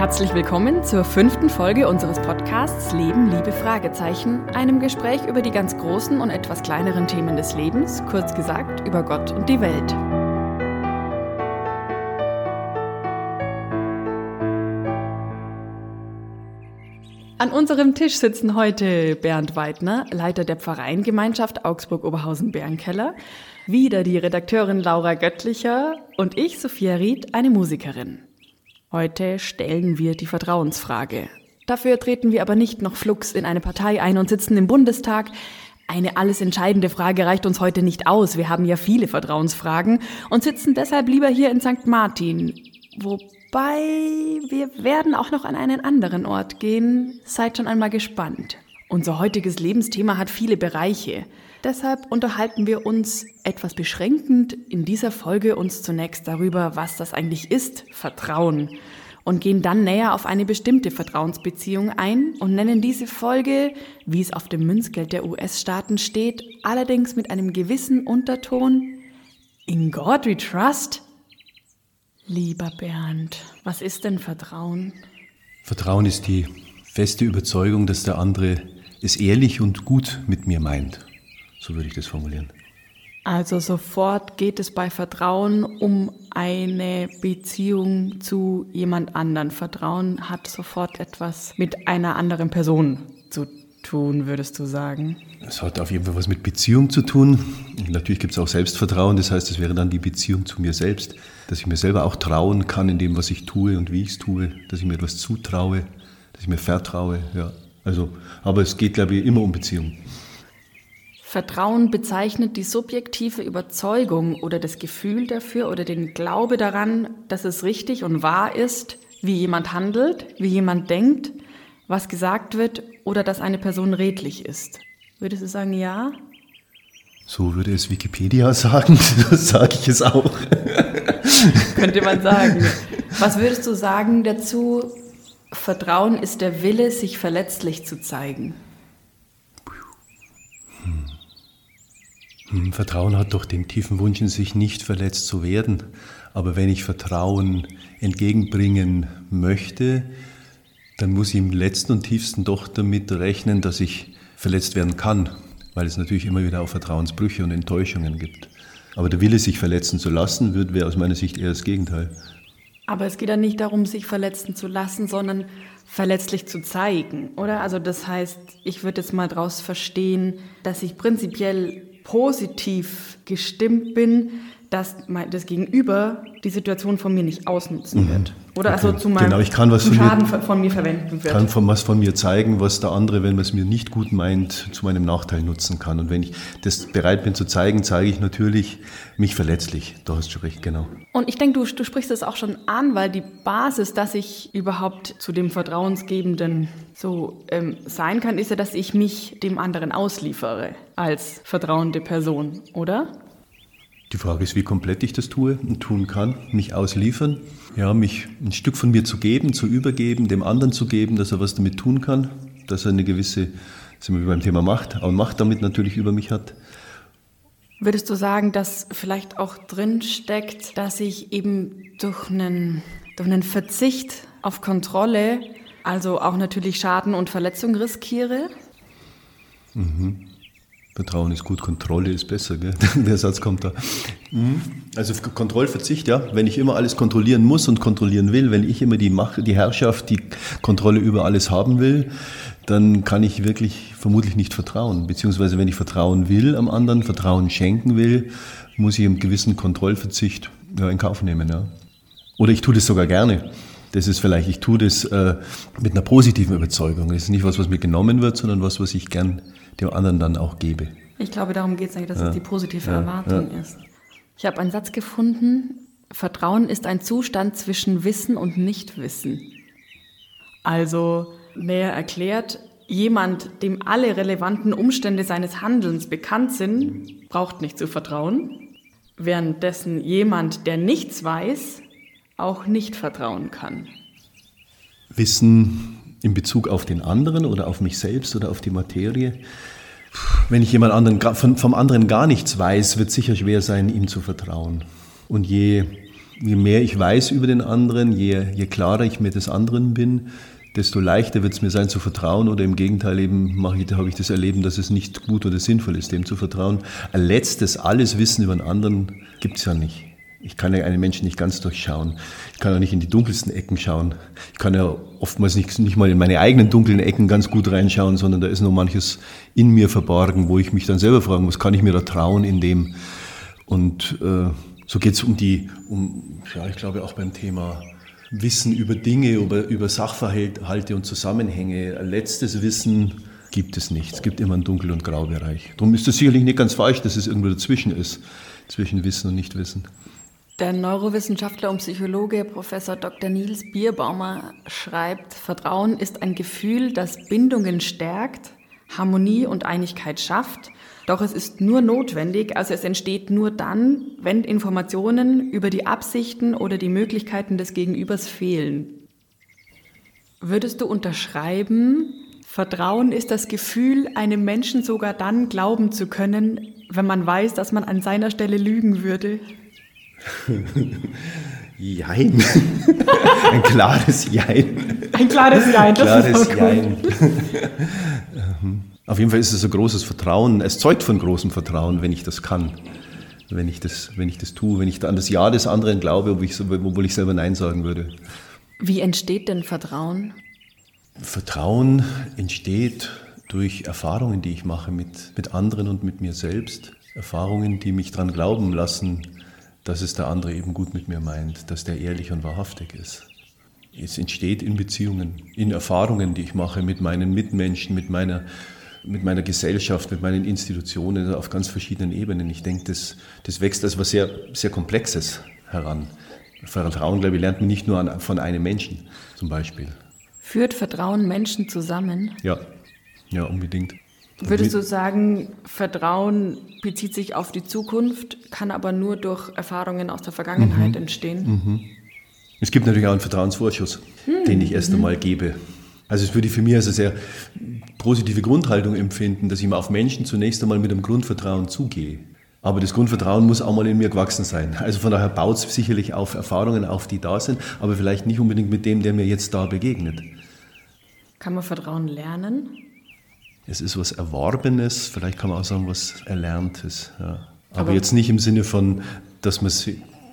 Herzlich willkommen zur fünften Folge unseres Podcasts Leben, Liebe, Fragezeichen, einem Gespräch über die ganz großen und etwas kleineren Themen des Lebens, kurz gesagt über Gott und die Welt. An unserem Tisch sitzen heute Bernd Weidner, Leiter der Pfarreiengemeinschaft Augsburg-Oberhausen-Bärenkeller, wieder die Redakteurin Laura Göttlicher und ich, Sophia Ried, eine Musikerin. Heute stellen wir die Vertrauensfrage. Dafür treten wir aber nicht noch flugs in eine Partei ein und sitzen im Bundestag. Eine alles entscheidende Frage reicht uns heute nicht aus. Wir haben ja viele Vertrauensfragen und sitzen deshalb lieber hier in St. Martin. Wo Wobei wir werden auch noch an einen anderen Ort gehen. Seid schon einmal gespannt. Unser heutiges Lebensthema hat viele Bereiche. Deshalb unterhalten wir uns etwas beschränkend in dieser Folge uns zunächst darüber, was das eigentlich ist, Vertrauen. Und gehen dann näher auf eine bestimmte Vertrauensbeziehung ein und nennen diese Folge, wie es auf dem Münzgeld der US-Staaten steht, allerdings mit einem gewissen Unterton In God we trust Lieber Bernd, was ist denn Vertrauen? Vertrauen ist die feste Überzeugung, dass der andere es ehrlich und gut mit mir meint. So würde ich das formulieren. Also sofort geht es bei Vertrauen um eine Beziehung zu jemand anderen. Vertrauen hat sofort etwas mit einer anderen Person zu tun, würdest du sagen? Es hat auf jeden Fall was mit Beziehung zu tun. Natürlich gibt es auch Selbstvertrauen, das heißt, es wäre dann die Beziehung zu mir selbst dass ich mir selber auch trauen kann in dem, was ich tue und wie ich es tue, dass ich mir etwas zutraue, dass ich mir vertraue. Ja. Also, aber es geht, glaube ich, immer um Beziehung. Vertrauen bezeichnet die subjektive Überzeugung oder das Gefühl dafür oder den Glaube daran, dass es richtig und wahr ist, wie jemand handelt, wie jemand denkt, was gesagt wird oder dass eine Person redlich ist. Würdest du sagen, ja? So würde es Wikipedia sagen, das sage ich es auch. Könnte man sagen. Was würdest du sagen dazu? Vertrauen ist der Wille, sich verletzlich zu zeigen. Vertrauen hat doch den tiefen Wunsch in sich, nicht verletzt zu werden. Aber wenn ich Vertrauen entgegenbringen möchte, dann muss ich im letzten und tiefsten doch damit rechnen, dass ich verletzt werden kann, weil es natürlich immer wieder auch Vertrauensbrüche und Enttäuschungen gibt. Aber der Wille, sich verletzen zu lassen, wäre aus meiner Sicht eher das Gegenteil. Aber es geht ja nicht darum, sich verletzen zu lassen, sondern verletzlich zu zeigen, oder? Also das heißt, ich würde jetzt mal daraus verstehen, dass ich prinzipiell positiv gestimmt bin, dass das Gegenüber die Situation von mir nicht ausnutzen mhm. wird. Oder okay. also zu meinem genau, ich kann was von Schaden mir, von mir verwenden wird. kann von was von mir zeigen, was der andere, wenn man es mir nicht gut meint, zu meinem Nachteil nutzen kann. Und wenn ich das bereit bin zu zeigen, zeige ich natürlich mich verletzlich. Da hast du recht, genau. Und ich denke, du, du sprichst es auch schon an, weil die Basis, dass ich überhaupt zu dem Vertrauensgebenden so ähm, sein kann, ist ja, dass ich mich dem anderen ausliefere als vertrauende Person, oder? Die Frage ist, wie komplett ich das tue und tun kann, mich ausliefern, ja, mich ein Stück von mir zu geben, zu übergeben, dem anderen zu geben, dass er was damit tun kann, dass er eine gewisse, sind wir beim Thema Macht, auch Macht damit natürlich über mich hat. Würdest du sagen, dass vielleicht auch drin steckt, dass ich eben durch einen, durch einen Verzicht auf Kontrolle, also auch natürlich Schaden und Verletzung riskiere? Mhm. Vertrauen ist gut, Kontrolle ist besser, gell? der Satz kommt da. Mhm. Also Kontrollverzicht, ja, wenn ich immer alles kontrollieren muss und kontrollieren will, wenn ich immer die Macht, die Herrschaft, die Kontrolle über alles haben will, dann kann ich wirklich vermutlich nicht vertrauen. Beziehungsweise wenn ich vertrauen will am anderen, Vertrauen schenken will, muss ich einen gewissen Kontrollverzicht ja, in Kauf nehmen. Ja. Oder ich tue das sogar gerne. Das ist vielleicht, ich tue das äh, mit einer positiven Überzeugung. Das ist nicht was, was mir genommen wird, sondern was, was ich gern dem anderen dann auch gebe. Ich glaube, darum geht es eigentlich, dass ja. es die positive ja. Erwartung ja. ist. Ich habe einen Satz gefunden, Vertrauen ist ein Zustand zwischen Wissen und Nichtwissen. Also näher erklärt, jemand, dem alle relevanten Umstände seines Handelns bekannt sind, braucht nicht zu vertrauen, währenddessen jemand, der nichts weiß, auch nicht vertrauen kann. Wissen in Bezug auf den anderen oder auf mich selbst oder auf die Materie. Wenn ich jemand anderen, vom anderen gar nichts weiß, wird sicher schwer sein, ihm zu vertrauen. Und je je mehr ich weiß über den anderen, je, je klarer ich mit des anderen bin, desto leichter wird es mir sein zu vertrauen oder im Gegenteil eben habe ich das Erleben, dass es nicht gut oder sinnvoll ist, dem zu vertrauen. Ein letztes, alles Wissen über einen anderen gibt es ja nicht. Ich kann ja einen Menschen nicht ganz durchschauen. Ich kann ja nicht in die dunkelsten Ecken schauen. Ich kann ja oftmals nicht, nicht mal in meine eigenen dunklen Ecken ganz gut reinschauen, sondern da ist noch manches in mir verborgen, wo ich mich dann selber fragen muss, kann ich mir da trauen in dem? Und äh, so geht es um die, um, ja, ich glaube auch beim Thema Wissen über Dinge, über, über Sachverhalte und Zusammenhänge. Letztes Wissen gibt es nicht. Es gibt immer einen Dunkel- und Graubereich. Darum ist es sicherlich nicht ganz falsch, dass es irgendwo dazwischen ist, zwischen Wissen und Nichtwissen. Der Neurowissenschaftler und Psychologe Professor Dr. Nils Bierbaumer schreibt, Vertrauen ist ein Gefühl, das Bindungen stärkt, Harmonie und Einigkeit schafft, doch es ist nur notwendig, also es entsteht nur dann, wenn Informationen über die Absichten oder die Möglichkeiten des Gegenübers fehlen. Würdest du unterschreiben, Vertrauen ist das Gefühl, einem Menschen sogar dann glauben zu können, wenn man weiß, dass man an seiner Stelle lügen würde? Jein. Ein klares Jein. Ein klares Jein, das klares ist Jein. Auf jeden Fall ist es ein großes Vertrauen. Es zeugt von großem Vertrauen, wenn ich das kann. Wenn ich das, wenn ich das tue, wenn ich an das Ja des anderen glaube, obwohl ich, obwohl ich selber Nein sagen würde. Wie entsteht denn Vertrauen? Vertrauen entsteht durch Erfahrungen, die ich mache mit, mit anderen und mit mir selbst. Erfahrungen, die mich daran glauben lassen, dass es der andere eben gut mit mir meint, dass der ehrlich und wahrhaftig ist. Es entsteht in Beziehungen, in Erfahrungen, die ich mache mit meinen Mitmenschen, mit meiner, mit meiner Gesellschaft, mit meinen Institutionen auf ganz verschiedenen Ebenen. Ich denke, das, das wächst als was sehr, sehr Komplexes heran. Vertrauen, glaube ich, lernt man nicht nur an, von einem Menschen zum Beispiel. Führt Vertrauen Menschen zusammen? Ja, ja, unbedingt. Würdest du sagen, Vertrauen bezieht sich auf die Zukunft, kann aber nur durch Erfahrungen aus der Vergangenheit mhm. entstehen? Mhm. Es gibt natürlich auch einen Vertrauensvorschuss, mhm. den ich erst einmal gebe. Also es würde ich für mich als eine sehr positive Grundhaltung empfinden, dass ich mal auf Menschen zunächst einmal mit einem Grundvertrauen zugehe. Aber das Grundvertrauen muss auch mal in mir gewachsen sein. Also von daher baut es sicherlich auf Erfahrungen auf, die da sind, aber vielleicht nicht unbedingt mit dem, der mir jetzt da begegnet. Kann man Vertrauen lernen? Es ist was Erworbenes, vielleicht kann man auch sagen, was Erlerntes. Ja. Aber, Aber, jetzt nicht im Sinne von, dass man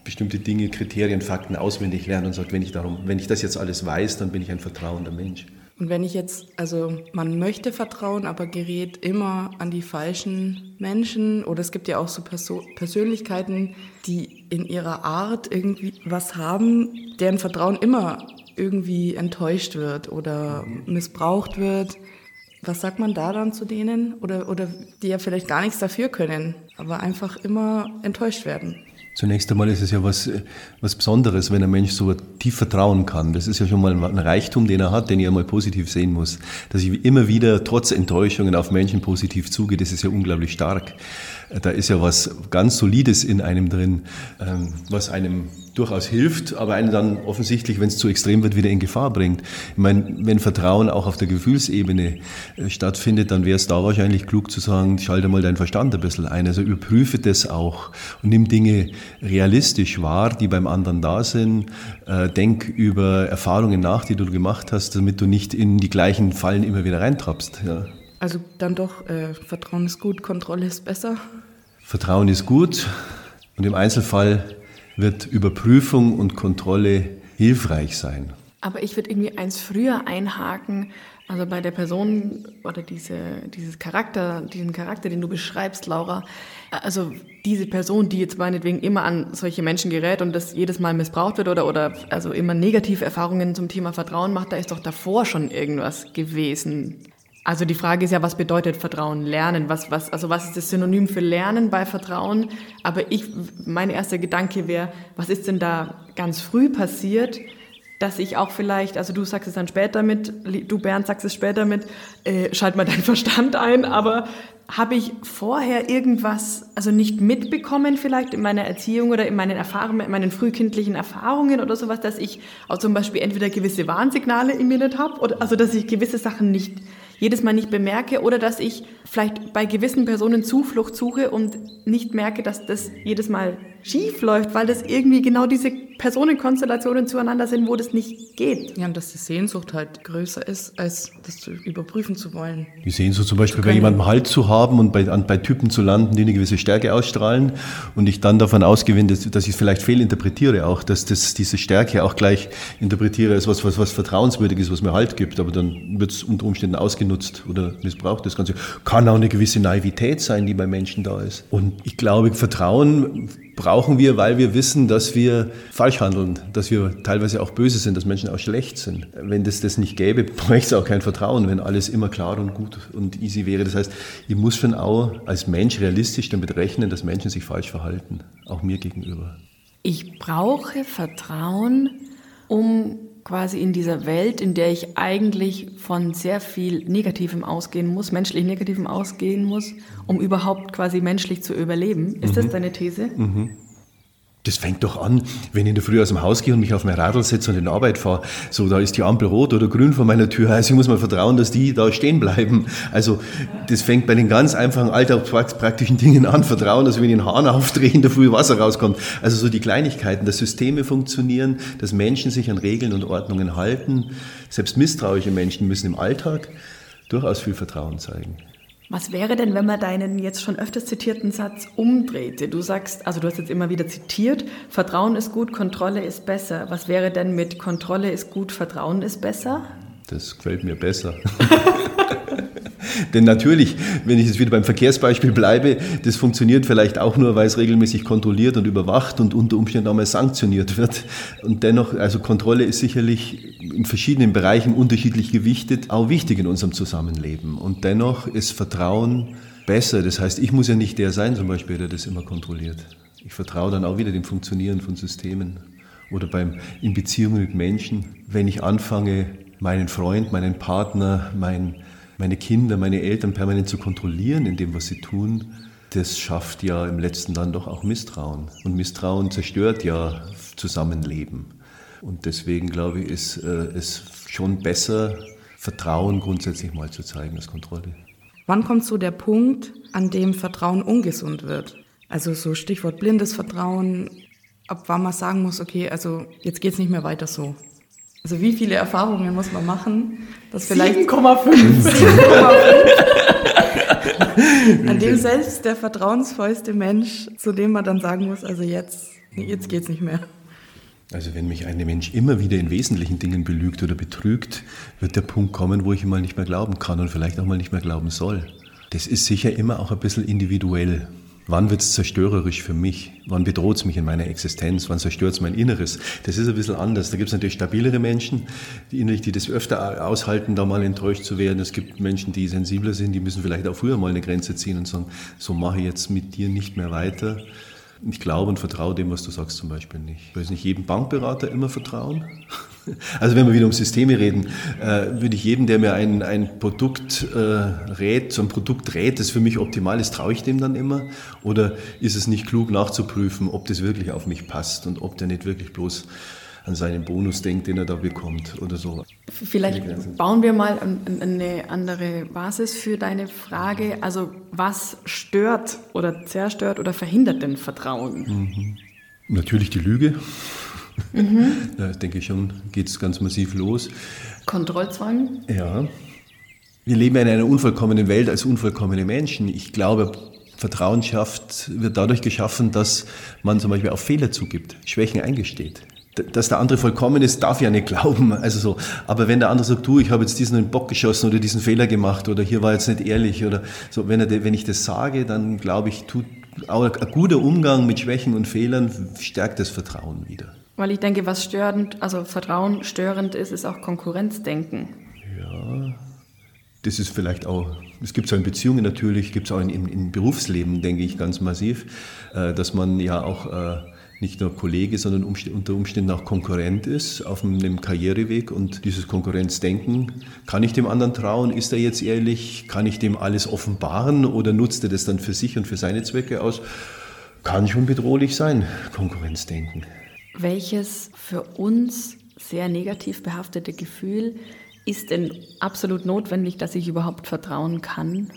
bestimmte Dinge, Kriterien, Fakten auswendig lernt und sagt, wenn ich, darum, wenn ich das jetzt alles weiß, dann bin ich ein vertrauender Mensch. Und wenn ich jetzt, also man möchte vertrauen, aber gerät immer an die falschen Menschen oder es gibt ja auch so Perso Persönlichkeiten, die in ihrer Art irgendwie was haben, deren Vertrauen immer irgendwie enttäuscht wird oder missbraucht wird. Was sagt man da dann zu denen? Oder, oder die ja vielleicht gar nichts dafür können, aber einfach immer enttäuscht werden? Zunächst einmal ist es ja was, was Besonderes, wenn ein Mensch so tief vertrauen kann. Das ist ja schon mal ein Reichtum, den er hat, den ich einmal positiv sehen muss. Dass ich immer wieder trotz Enttäuschungen auf Menschen positiv zugehe, das ist ja unglaublich stark. Da ist ja was ganz Solides in einem drin, ähm, was einem durchaus hilft, aber einen dann offensichtlich, wenn es zu extrem wird, wieder in Gefahr bringt. Ich meine, wenn Vertrauen auch auf der Gefühlsebene äh, stattfindet, dann wäre es da wahrscheinlich klug zu sagen, schalte mal deinen Verstand ein bisschen ein. Also überprüfe das auch und nimm Dinge realistisch wahr, die beim anderen da sind. Äh, denk über Erfahrungen nach, die du gemacht hast, damit du nicht in die gleichen Fallen immer wieder reintrappst. Ja. Also dann doch, äh, Vertrauen ist gut, Kontrolle ist besser. Vertrauen ist gut und im Einzelfall wird Überprüfung und Kontrolle hilfreich sein. Aber ich würde irgendwie eins früher einhaken, also bei der Person oder diese, dieses Charakter, diesen Charakter, den du beschreibst, Laura, also diese Person, die jetzt meinetwegen immer an solche Menschen gerät und das jedes Mal missbraucht wird oder, oder also immer negative Erfahrungen zum Thema Vertrauen macht, da ist doch davor schon irgendwas gewesen. Also die Frage ist ja, was bedeutet Vertrauen lernen? Was, was, also was ist das Synonym für Lernen bei Vertrauen? Aber ich, mein erster Gedanke wäre, was ist denn da ganz früh passiert, dass ich auch vielleicht, also du sagst es dann später mit, du Bernd sagst es später mit, äh, schalt mal deinen Verstand ein, aber habe ich vorher irgendwas, also nicht mitbekommen vielleicht in meiner Erziehung oder in meinen Erfahrungen, in meinen frühkindlichen Erfahrungen oder sowas, dass ich auch zum Beispiel entweder gewisse Warnsignale in mir nicht habe oder also dass ich gewisse Sachen nicht jedes Mal nicht bemerke oder dass ich vielleicht bei gewissen Personen Zuflucht suche und nicht merke, dass das jedes Mal schief läuft, weil das irgendwie genau diese Personenkonstellationen zueinander sind, wo das nicht geht. Ja, und dass die Sehnsucht halt größer ist, als das zu überprüfen zu wollen. Die Sehnsucht zum Beispiel bei jemandem Halt zu haben und bei, an, bei Typen zu landen, die eine gewisse Stärke ausstrahlen und ich dann davon ausgehe, dass, dass ich es vielleicht fehlinterpretiere auch, dass das, diese Stärke auch gleich interpretiere als was, was, was vertrauenswürdig ist, was mir Halt gibt, aber dann wird es unter Umständen ausgenutzt oder missbraucht. Das Ganze kann auch eine gewisse Naivität sein, die bei Menschen da ist. Und ich glaube, Vertrauen brauchen wir, weil wir wissen, dass wir falsch handeln, dass wir teilweise auch böse sind, dass Menschen auch schlecht sind. Wenn das das nicht gäbe, bräuchte es auch kein Vertrauen, wenn alles immer klar und gut und easy wäre. Das heißt, ich muss schon auch als Mensch realistisch damit rechnen, dass Menschen sich falsch verhalten, auch mir gegenüber. Ich brauche Vertrauen, um quasi in dieser Welt, in der ich eigentlich von sehr viel Negativem ausgehen muss, menschlich Negativem ausgehen muss, um überhaupt quasi menschlich zu überleben. Ist mhm. das deine These? Mhm. Das fängt doch an, wenn ich in der Früh aus dem Haus gehe und mich auf mein Radl setze und in Arbeit fahre. So, da ist die Ampel rot oder grün vor meiner Tür. Also ich muss mal vertrauen, dass die da stehen bleiben. Also das fängt bei den ganz einfachen alltagspraktischen Dingen an. Vertrauen, dass wenn ich den Hahn aufdrehe, in der Früh Wasser rauskommt. Also so die Kleinigkeiten, dass Systeme funktionieren, dass Menschen sich an Regeln und Ordnungen halten. Selbst misstrauische Menschen müssen im Alltag durchaus viel Vertrauen zeigen. Was wäre denn, wenn man deinen jetzt schon öfters zitierten Satz umdrehte? Du sagst, also du hast jetzt immer wieder zitiert, Vertrauen ist gut, Kontrolle ist besser. Was wäre denn mit Kontrolle ist gut, Vertrauen ist besser? Das gefällt mir besser. Denn natürlich, wenn ich jetzt wieder beim Verkehrsbeispiel bleibe, das funktioniert vielleicht auch nur, weil es regelmäßig kontrolliert und überwacht und unter Umständen auch mal sanktioniert wird. Und dennoch, also Kontrolle ist sicherlich in verschiedenen Bereichen unterschiedlich gewichtet, auch wichtig in unserem Zusammenleben. Und dennoch ist Vertrauen besser. Das heißt, ich muss ja nicht der sein, zum Beispiel, der das immer kontrolliert. Ich vertraue dann auch wieder dem Funktionieren von Systemen oder beim, in Beziehungen mit Menschen, wenn ich anfange, meinen Freund, meinen Partner, mein, meine Kinder, meine Eltern permanent zu kontrollieren in dem, was sie tun, das schafft ja im letzten dann doch auch Misstrauen. Und Misstrauen zerstört ja Zusammenleben. Und deswegen glaube ich, ist äh, es schon besser, Vertrauen grundsätzlich mal zu zeigen als Kontrolle. Wann kommt so der Punkt, an dem Vertrauen ungesund wird? Also so Stichwort blindes Vertrauen, ab wann man sagen muss, okay, also jetzt geht es nicht mehr weiter so. Also wie viele Erfahrungen muss man machen, dass vielleicht 7,5 an dem selbst der vertrauensvollste Mensch, zu dem man dann sagen muss, also jetzt, jetzt es nicht mehr. Also wenn mich ein Mensch immer wieder in wesentlichen Dingen belügt oder betrügt, wird der Punkt kommen, wo ich ihm mal nicht mehr glauben kann und vielleicht auch mal nicht mehr glauben soll. Das ist sicher immer auch ein bisschen individuell. Wann wird es zerstörerisch für mich? Wann bedroht es mich in meiner Existenz? Wann zerstört es mein Inneres? Das ist ein bisschen anders. Da gibt es natürlich stabilere Menschen, die die das öfter aushalten, da mal enttäuscht zu werden. Es gibt Menschen, die sensibler sind, die müssen vielleicht auch früher mal eine Grenze ziehen und sagen, so mache ich jetzt mit dir nicht mehr weiter. Ich glaube und vertraue dem, was du sagst zum Beispiel nicht. Ich weiß nicht jedem Bankberater immer vertrauen. Also wenn wir wieder um Systeme reden, äh, würde ich jedem, der mir ein, ein Produkt äh, rät, so ein Produkt rät, das für mich optimal ist, traue ich dem dann immer? Oder ist es nicht klug nachzuprüfen, ob das wirklich auf mich passt und ob der nicht wirklich bloß an seinen Bonus denkt, den er da bekommt oder so. Vielleicht bauen wir mal eine andere Basis für deine Frage. Also was stört oder zerstört oder verhindert denn Vertrauen? Mhm. Natürlich die Lüge. Mhm. Da denke ich schon, geht es ganz massiv los. Kontrollzwang? Ja. Wir leben in einer unvollkommenen Welt als unvollkommene Menschen. Ich glaube, Vertrauen schafft, wird dadurch geschaffen, dass man zum Beispiel auf Fehler zugibt, Schwächen eingesteht dass der andere vollkommen ist, darf ja nicht glauben. Also so. Aber wenn der andere sagt, du, ich habe jetzt diesen Bock geschossen oder diesen Fehler gemacht oder hier war jetzt nicht ehrlich oder so, wenn, er, wenn ich das sage, dann glaube ich, tut auch ein guter Umgang mit Schwächen und Fehlern stärkt das Vertrauen wieder. Weil ich denke, was störend, also Vertrauen störend ist, ist auch Konkurrenzdenken. Ja, das ist vielleicht auch, es gibt es auch in Beziehungen natürlich, gibt es auch in, im Berufsleben, denke ich, ganz massiv, äh, dass man ja auch äh, nicht nur Kollege, sondern unter Umständen auch Konkurrent ist auf einem Karriereweg und dieses Konkurrenzdenken, kann ich dem anderen trauen, ist er jetzt ehrlich, kann ich dem alles offenbaren oder nutzt er das dann für sich und für seine Zwecke aus? Kann schon bedrohlich sein, Konkurrenzdenken. Welches für uns sehr negativ behaftete Gefühl ist denn absolut notwendig, dass ich überhaupt vertrauen kann?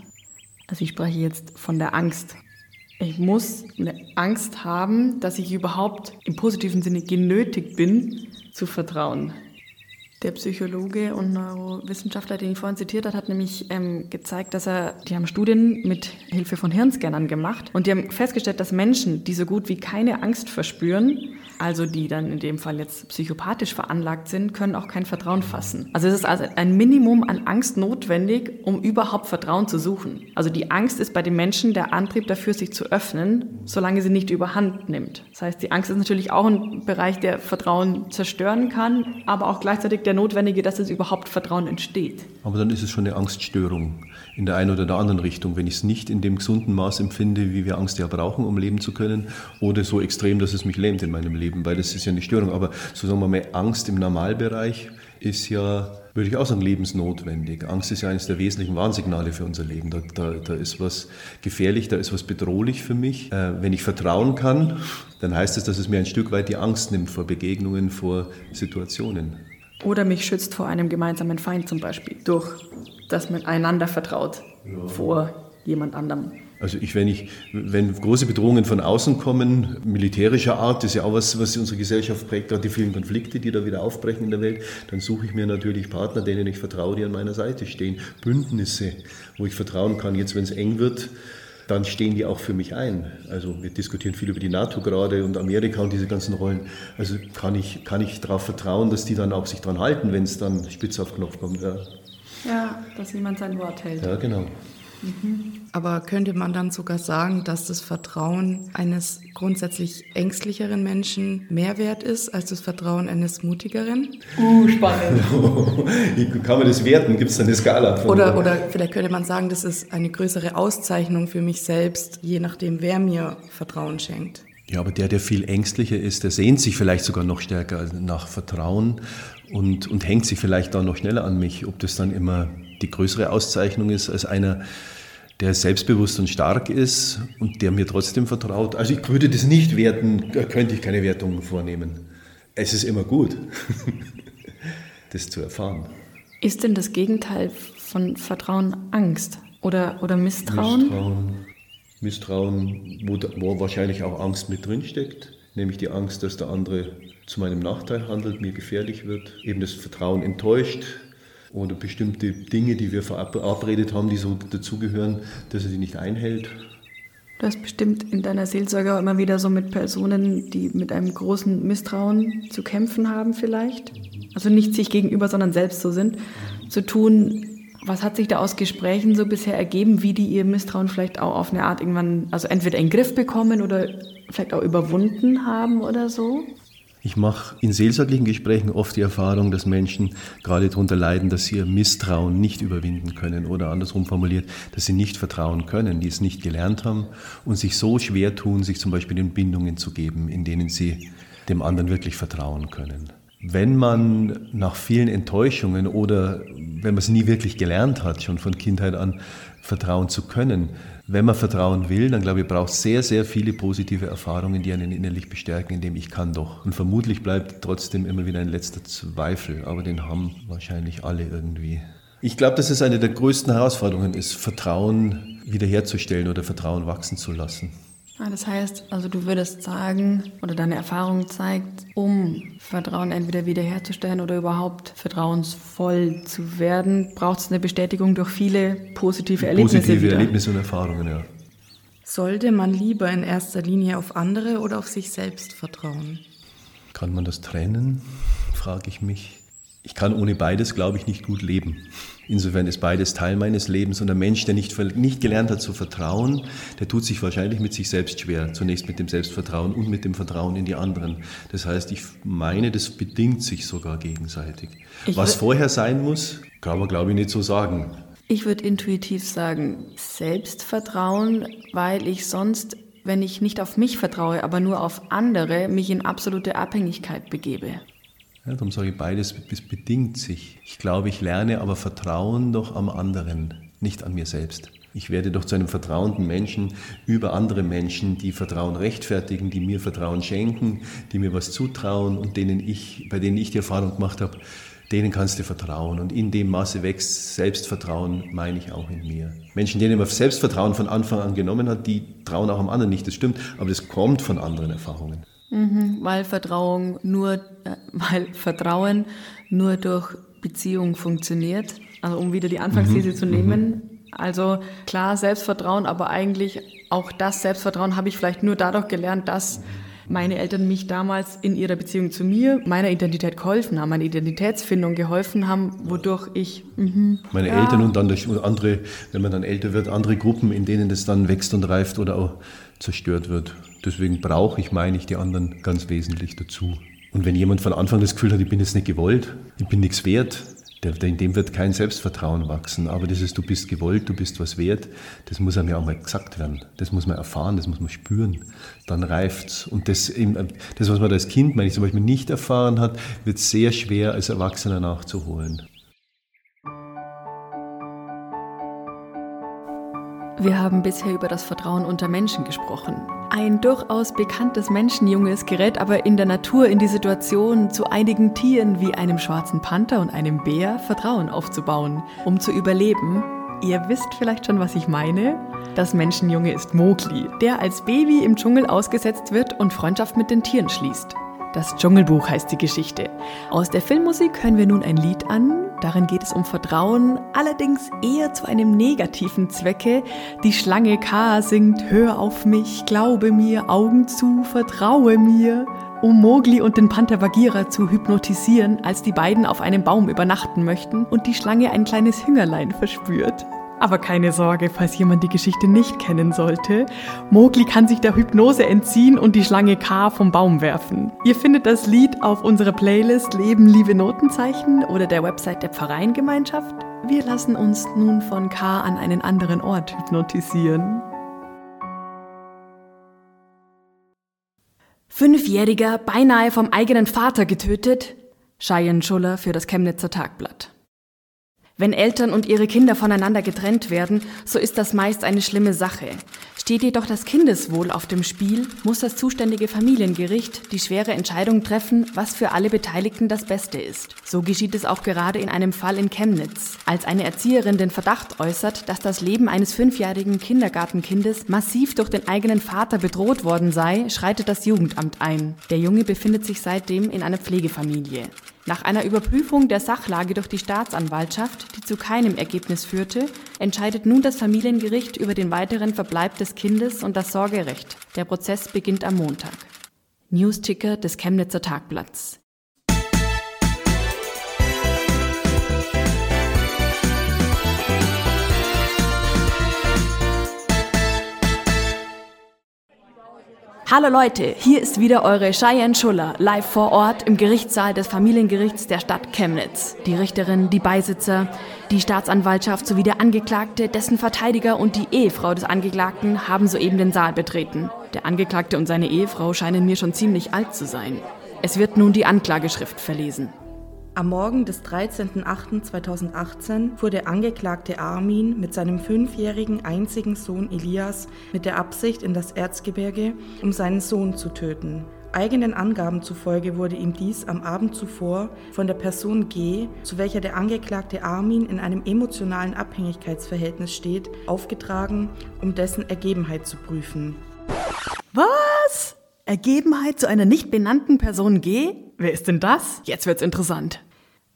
Also ich spreche jetzt von der Angst. Ich muss eine Angst haben, dass ich überhaupt im positiven Sinne genötigt bin, zu vertrauen. Der Psychologe und Neurowissenschaftler, den ich vorhin zitiert habe, hat nämlich ähm, gezeigt, dass er, die haben Studien mit Hilfe von Hirnscannern gemacht und die haben festgestellt, dass Menschen, die so gut wie keine Angst verspüren, also die dann in dem Fall jetzt psychopathisch veranlagt sind, können auch kein Vertrauen fassen. Also es ist also ein Minimum an Angst notwendig, um überhaupt Vertrauen zu suchen. Also die Angst ist bei den Menschen der Antrieb dafür, sich zu öffnen, solange sie nicht überhand nimmt. Das heißt, die Angst ist natürlich auch ein Bereich, der Vertrauen zerstören kann, aber auch gleichzeitig der Notwendige, dass es überhaupt Vertrauen entsteht. Aber dann ist es schon eine Angststörung in der einen oder der anderen Richtung, wenn ich es nicht in dem gesunden Maß empfinde, wie wir Angst ja brauchen, um leben zu können, oder so extrem, dass es mich lähmt in meinem Leben, weil das ist ja eine Störung. Aber so sagen wir mal, Angst im Normalbereich ist ja, würde ich auch sagen, lebensnotwendig. Angst ist ja eines der wesentlichen Warnsignale für unser Leben. Da, da, da ist was gefährlich, da ist was bedrohlich für mich. Äh, wenn ich vertrauen kann, dann heißt es, dass es mir ein Stück weit die Angst nimmt vor Begegnungen, vor Situationen. Oder mich schützt vor einem gemeinsamen Feind zum Beispiel, durch dass man einander vertraut ja. vor jemand anderem. Also ich, wenn ich, wenn große Bedrohungen von außen kommen, militärischer Art, das ist ja auch was, was unsere Gesellschaft prägt, gerade die vielen Konflikte, die da wieder aufbrechen in der Welt, dann suche ich mir natürlich Partner, denen ich vertraue, die an meiner Seite stehen. Bündnisse, wo ich vertrauen kann, jetzt wenn es eng wird, dann stehen die auch für mich ein. Also wir diskutieren viel über die NATO gerade und Amerika und diese ganzen Rollen. Also kann ich, kann ich darauf vertrauen, dass die dann auch sich dran halten, wenn es dann spitz auf Knopf kommt. Ja. Ja, dass niemand sein Wort hält. Ja, genau. Aber könnte man dann sogar sagen, dass das Vertrauen eines grundsätzlich ängstlicheren Menschen mehr wert ist als das Vertrauen eines mutigeren? Uh, spannend. Wie kann man das werten? Gibt es eine Skala? oder, oder vielleicht könnte man sagen, das ist eine größere Auszeichnung für mich selbst, je nachdem, wer mir Vertrauen schenkt. Ja, aber der, der viel ängstlicher ist, der sehnt sich vielleicht sogar noch stärker nach Vertrauen und, und hängt sich vielleicht auch noch schneller an mich. Ob das dann immer die größere Auszeichnung ist als einer, der selbstbewusst und stark ist und der mir trotzdem vertraut. Also ich würde das nicht werten, könnte ich keine Wertung vornehmen. Es ist immer gut, das zu erfahren. Ist denn das Gegenteil von Vertrauen Angst oder, oder Misstrauen? Misstrauen, Misstrauen wo, wo wahrscheinlich auch Angst mit drinsteckt, nämlich die Angst, dass der andere zu meinem Nachteil handelt, mir gefährlich wird, eben das Vertrauen enttäuscht, oder bestimmte Dinge, die wir verabredet haben, die so dazugehören, dass er die nicht einhält. Du hast bestimmt in deiner Seelsorge immer wieder so mit Personen, die mit einem großen Misstrauen zu kämpfen haben vielleicht. Also nicht sich gegenüber, sondern selbst so sind, zu tun. Was hat sich da aus Gesprächen so bisher ergeben, wie die ihr Misstrauen vielleicht auch auf eine Art irgendwann, also entweder in den Griff bekommen oder vielleicht auch überwunden haben oder so? Ich mache in seelsorglichen Gesprächen oft die Erfahrung, dass Menschen gerade darunter leiden, dass sie ihr Misstrauen nicht überwinden können oder andersrum formuliert, dass sie nicht vertrauen können, die es nicht gelernt haben und sich so schwer tun, sich zum Beispiel in Bindungen zu geben, in denen sie dem anderen wirklich vertrauen können. Wenn man nach vielen Enttäuschungen oder wenn man es nie wirklich gelernt hat, schon von Kindheit an vertrauen zu können, wenn man vertrauen will, dann glaube ich, braucht es sehr, sehr viele positive Erfahrungen, die einen innerlich bestärken, indem ich kann doch. Und vermutlich bleibt trotzdem immer wieder ein letzter Zweifel, aber den haben wahrscheinlich alle irgendwie. Ich glaube, dass es eine der größten Herausforderungen ist, Vertrauen wiederherzustellen oder Vertrauen wachsen zu lassen. Ah, das heißt, also du würdest sagen, oder deine Erfahrung zeigt, um Vertrauen entweder wiederherzustellen oder überhaupt vertrauensvoll zu werden, braucht es eine Bestätigung durch viele positive Erlebnisse. Positive wieder. Erlebnisse und Erfahrungen, ja. Sollte man lieber in erster Linie auf andere oder auf sich selbst vertrauen? Kann man das trennen, frage ich mich. Ich kann ohne beides, glaube ich, nicht gut leben. Insofern ist beides Teil meines Lebens. Und ein Mensch, der nicht, nicht gelernt hat zu vertrauen, der tut sich wahrscheinlich mit sich selbst schwer. Zunächst mit dem Selbstvertrauen und mit dem Vertrauen in die anderen. Das heißt, ich meine, das bedingt sich sogar gegenseitig. Ich Was vorher sein muss, kann man, glaube ich, nicht so sagen. Ich würde intuitiv sagen, Selbstvertrauen, weil ich sonst wenn ich nicht auf mich vertraue, aber nur auf andere, mich in absolute Abhängigkeit begebe. Ja, darum sage ich beides, es bedingt sich. Ich glaube, ich lerne aber Vertrauen doch am anderen, nicht an mir selbst. Ich werde doch zu einem vertrauenden Menschen über andere Menschen, die Vertrauen rechtfertigen, die mir Vertrauen schenken, die mir was zutrauen und denen ich, bei denen ich die Erfahrung gemacht habe, denen kannst du vertrauen. Und in dem Maße wächst Selbstvertrauen, meine ich auch in mir. Menschen, denen man Selbstvertrauen von Anfang an genommen hat, die trauen auch am anderen nicht. Das stimmt, aber das kommt von anderen Erfahrungen. Mhm, weil Vertrauen nur, äh, weil Vertrauen nur durch Beziehung funktioniert. Also um wieder die Anfangsthese mhm, zu nehmen. Mhm. Also klar, Selbstvertrauen, aber eigentlich auch das Selbstvertrauen habe ich vielleicht nur dadurch gelernt, dass meine Eltern mich damals in ihrer Beziehung zu mir, meiner Identität geholfen haben, meine Identitätsfindung geholfen haben, wodurch ich. Mh, meine ja. Eltern und dann durch andere, wenn man dann älter wird, andere Gruppen, in denen das dann wächst und reift oder auch zerstört wird. Deswegen brauche ich, meine ich, die anderen ganz wesentlich dazu. Und wenn jemand von Anfang das Gefühl hat, ich bin jetzt nicht gewollt, ich bin nichts wert, in dem wird kein Selbstvertrauen wachsen. Aber dieses Du bist gewollt, du bist was wert, das muss einem ja auch mal gesagt werden. Das muss man erfahren, das muss man spüren. Dann reift's. Und das, das was man als Kind, meine ich, zum Beispiel nicht erfahren hat, wird sehr schwer als Erwachsener nachzuholen. Wir haben bisher über das Vertrauen unter Menschen gesprochen. Ein durchaus bekanntes Menschenjunges gerät aber in der Natur in die Situation, zu einigen Tieren wie einem schwarzen Panther und einem Bär Vertrauen aufzubauen, um zu überleben. Ihr wisst vielleicht schon, was ich meine? Das Menschenjunge ist Mowgli, der als Baby im Dschungel ausgesetzt wird und Freundschaft mit den Tieren schließt. Das Dschungelbuch heißt die Geschichte. Aus der Filmmusik hören wir nun ein Lied an. Darin geht es um Vertrauen, allerdings eher zu einem negativen Zwecke. Die Schlange K singt Hör auf mich, glaube mir, Augen zu, vertraue mir. Um Mowgli und den Panther Bagheera zu hypnotisieren, als die beiden auf einem Baum übernachten möchten und die Schlange ein kleines Hüngerlein verspürt. Aber keine Sorge, falls jemand die Geschichte nicht kennen sollte. Mowgli kann sich der Hypnose entziehen und die Schlange K vom Baum werfen. Ihr findet das Lied auf unserer Playlist Leben, Liebe, Notenzeichen oder der Website der Pfarreiengemeinschaft. Wir lassen uns nun von K an einen anderen Ort hypnotisieren. Fünfjähriger, beinahe vom eigenen Vater getötet. Cheyenne Schuller für das Chemnitzer Tagblatt. Wenn Eltern und ihre Kinder voneinander getrennt werden, so ist das meist eine schlimme Sache. Steht jedoch das Kindeswohl auf dem Spiel, muss das zuständige Familiengericht die schwere Entscheidung treffen, was für alle Beteiligten das Beste ist. So geschieht es auch gerade in einem Fall in Chemnitz, als eine Erzieherin den Verdacht äußert, dass das Leben eines fünfjährigen Kindergartenkindes massiv durch den eigenen Vater bedroht worden sei, schreitet das Jugendamt ein. Der Junge befindet sich seitdem in einer Pflegefamilie. Nach einer Überprüfung der Sachlage durch die Staatsanwaltschaft, die zu keinem Ergebnis führte, entscheidet nun das Familiengericht über den weiteren Verbleib des Kindes und das Sorgerecht. Der Prozess beginnt am Montag. Newsticker des Chemnitzer Tagblatts. Hallo Leute, hier ist wieder eure Cheyenne Schuller, live vor Ort im Gerichtssaal des Familiengerichts der Stadt Chemnitz. Die Richterin, die Beisitzer, die Staatsanwaltschaft sowie der Angeklagte, dessen Verteidiger und die Ehefrau des Angeklagten haben soeben den Saal betreten. Der Angeklagte und seine Ehefrau scheinen mir schon ziemlich alt zu sein. Es wird nun die Anklageschrift verlesen. Am Morgen des 13.08.2018 fuhr der Angeklagte Armin mit seinem fünfjährigen einzigen Sohn Elias mit der Absicht in das Erzgebirge, um seinen Sohn zu töten. Eigenen Angaben zufolge wurde ihm dies am Abend zuvor von der Person G, zu welcher der Angeklagte Armin in einem emotionalen Abhängigkeitsverhältnis steht, aufgetragen, um dessen Ergebenheit zu prüfen. Was? Ergebenheit zu einer nicht benannten Person G? Wer ist denn das? Jetzt wird's interessant.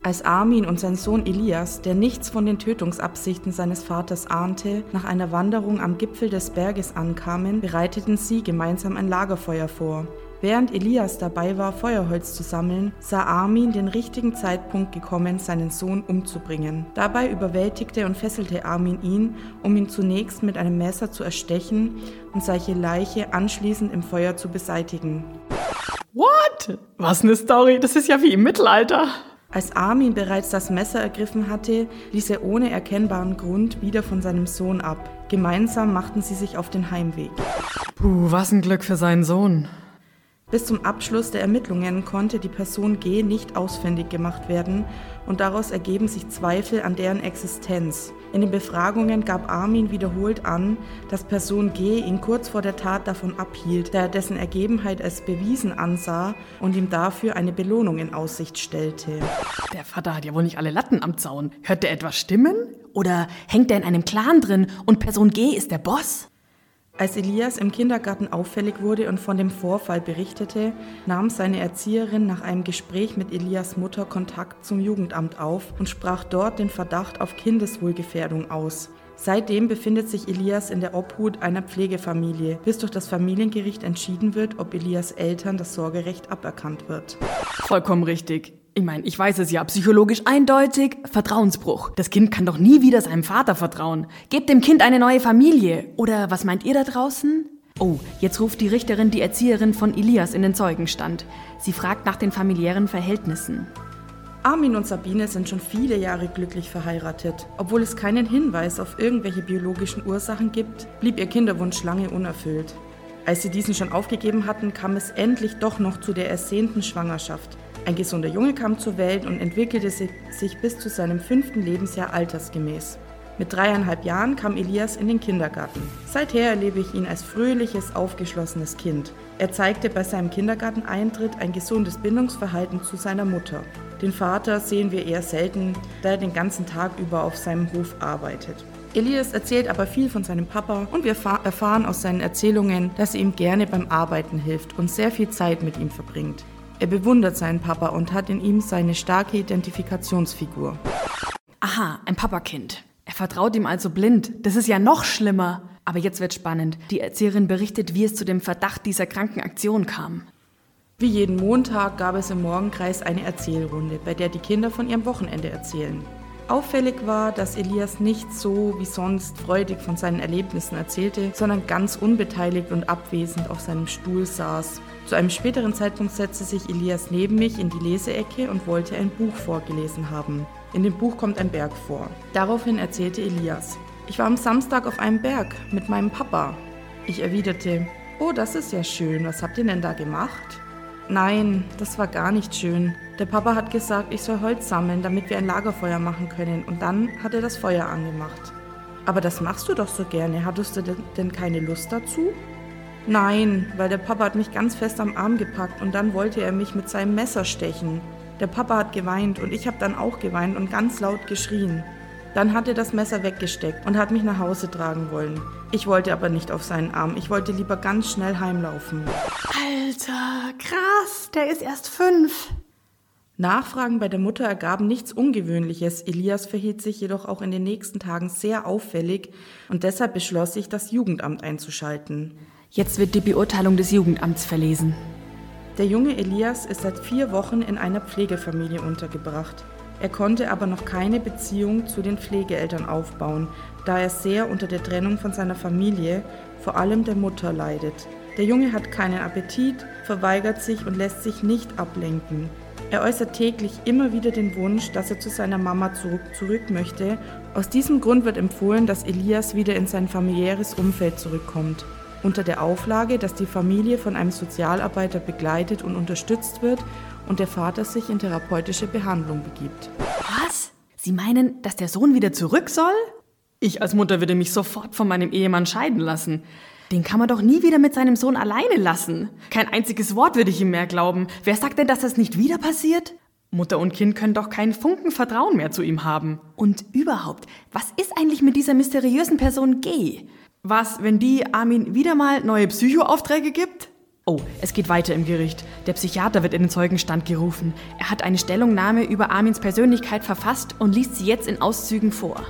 Als Armin und sein Sohn Elias, der nichts von den Tötungsabsichten seines Vaters ahnte, nach einer Wanderung am Gipfel des Berges ankamen, bereiteten sie gemeinsam ein Lagerfeuer vor. Während Elias dabei war, Feuerholz zu sammeln, sah Armin den richtigen Zeitpunkt gekommen, seinen Sohn umzubringen. Dabei überwältigte und fesselte Armin ihn, um ihn zunächst mit einem Messer zu erstechen und seine Leiche anschließend im Feuer zu beseitigen. What? Was eine Story, das ist ja wie im Mittelalter. Als Armin bereits das Messer ergriffen hatte, ließ er ohne erkennbaren Grund wieder von seinem Sohn ab. Gemeinsam machten sie sich auf den Heimweg. Puh, was ein Glück für seinen Sohn. Bis zum Abschluss der Ermittlungen konnte die Person G nicht ausfindig gemacht werden und daraus ergeben sich Zweifel an deren Existenz. In den Befragungen gab Armin wiederholt an, dass Person G ihn kurz vor der Tat davon abhielt, da er dessen Ergebenheit als bewiesen ansah und ihm dafür eine Belohnung in Aussicht stellte. Der Vater hat ja wohl nicht alle Latten am Zaun. Hört der etwa Stimmen? Oder hängt er in einem Clan drin und Person G ist der Boss? Als Elias im Kindergarten auffällig wurde und von dem Vorfall berichtete, nahm seine Erzieherin nach einem Gespräch mit Elias Mutter Kontakt zum Jugendamt auf und sprach dort den Verdacht auf Kindeswohlgefährdung aus. Seitdem befindet sich Elias in der Obhut einer Pflegefamilie, bis durch das Familiengericht entschieden wird, ob Elias Eltern das Sorgerecht aberkannt wird. Vollkommen richtig. Ich meine, ich weiß es ja, psychologisch eindeutig, Vertrauensbruch. Das Kind kann doch nie wieder seinem Vater vertrauen. Gebt dem Kind eine neue Familie. Oder was meint ihr da draußen? Oh, jetzt ruft die Richterin die Erzieherin von Elias in den Zeugenstand. Sie fragt nach den familiären Verhältnissen. Armin und Sabine sind schon viele Jahre glücklich verheiratet. Obwohl es keinen Hinweis auf irgendwelche biologischen Ursachen gibt, blieb ihr Kinderwunsch lange unerfüllt. Als sie diesen schon aufgegeben hatten, kam es endlich doch noch zu der ersehnten Schwangerschaft. Ein gesunder Junge kam zur Welt und entwickelte sich bis zu seinem fünften Lebensjahr altersgemäß. Mit dreieinhalb Jahren kam Elias in den Kindergarten. Seither erlebe ich ihn als fröhliches, aufgeschlossenes Kind. Er zeigte bei seinem Kindergarteneintritt ein gesundes Bindungsverhalten zu seiner Mutter. Den Vater sehen wir eher selten, da er den ganzen Tag über auf seinem Hof arbeitet. Elias erzählt aber viel von seinem Papa und wir erfahren aus seinen Erzählungen, dass er ihm gerne beim Arbeiten hilft und sehr viel Zeit mit ihm verbringt. Er bewundert seinen Papa und hat in ihm seine starke Identifikationsfigur. Aha, ein Papakind. Er vertraut ihm also blind. Das ist ja noch schlimmer. Aber jetzt wird spannend. Die Erzieherin berichtet, wie es zu dem Verdacht dieser kranken Aktion kam. Wie jeden Montag gab es im Morgenkreis eine Erzählrunde, bei der die Kinder von ihrem Wochenende erzählen. Auffällig war, dass Elias nicht so wie sonst freudig von seinen Erlebnissen erzählte, sondern ganz unbeteiligt und abwesend auf seinem Stuhl saß. Zu einem späteren Zeitpunkt setzte sich Elias neben mich in die Leseecke und wollte ein Buch vorgelesen haben. In dem Buch kommt ein Berg vor. Daraufhin erzählte Elias, ich war am Samstag auf einem Berg mit meinem Papa. Ich erwiderte, oh, das ist ja schön, was habt ihr denn da gemacht? Nein, das war gar nicht schön. Der Papa hat gesagt, ich soll Holz sammeln, damit wir ein Lagerfeuer machen können. Und dann hat er das Feuer angemacht. Aber das machst du doch so gerne. Hattest du denn keine Lust dazu? Nein, weil der Papa hat mich ganz fest am Arm gepackt und dann wollte er mich mit seinem Messer stechen. Der Papa hat geweint und ich habe dann auch geweint und ganz laut geschrien. Dann hat er das Messer weggesteckt und hat mich nach Hause tragen wollen. Ich wollte aber nicht auf seinen Arm. Ich wollte lieber ganz schnell heimlaufen. Alter, krass, der ist erst fünf. Nachfragen bei der Mutter ergaben nichts Ungewöhnliches. Elias verhielt sich jedoch auch in den nächsten Tagen sehr auffällig und deshalb beschloss ich, das Jugendamt einzuschalten. Jetzt wird die Beurteilung des Jugendamts verlesen. Der junge Elias ist seit vier Wochen in einer Pflegefamilie untergebracht. Er konnte aber noch keine Beziehung zu den Pflegeeltern aufbauen, da er sehr unter der Trennung von seiner Familie, vor allem der Mutter, leidet. Der Junge hat keinen Appetit, verweigert sich und lässt sich nicht ablenken. Er äußert täglich immer wieder den Wunsch, dass er zu seiner Mama zurück, zurück möchte. Aus diesem Grund wird empfohlen, dass Elias wieder in sein familiäres Umfeld zurückkommt. Unter der Auflage, dass die Familie von einem Sozialarbeiter begleitet und unterstützt wird und der Vater sich in therapeutische Behandlung begibt. Was? Sie meinen, dass der Sohn wieder zurück soll? Ich als Mutter würde mich sofort von meinem Ehemann scheiden lassen. Den kann man doch nie wieder mit seinem Sohn alleine lassen. Kein einziges Wort würde ich ihm mehr glauben. Wer sagt denn, dass das nicht wieder passiert? Mutter und Kind können doch keinen Funken Vertrauen mehr zu ihm haben. Und überhaupt, was ist eigentlich mit dieser mysteriösen Person G? Was, wenn die Armin wieder mal neue Psychoaufträge gibt? Oh, es geht weiter im Gericht. Der Psychiater wird in den Zeugenstand gerufen. Er hat eine Stellungnahme über Armins Persönlichkeit verfasst und liest sie jetzt in Auszügen vor.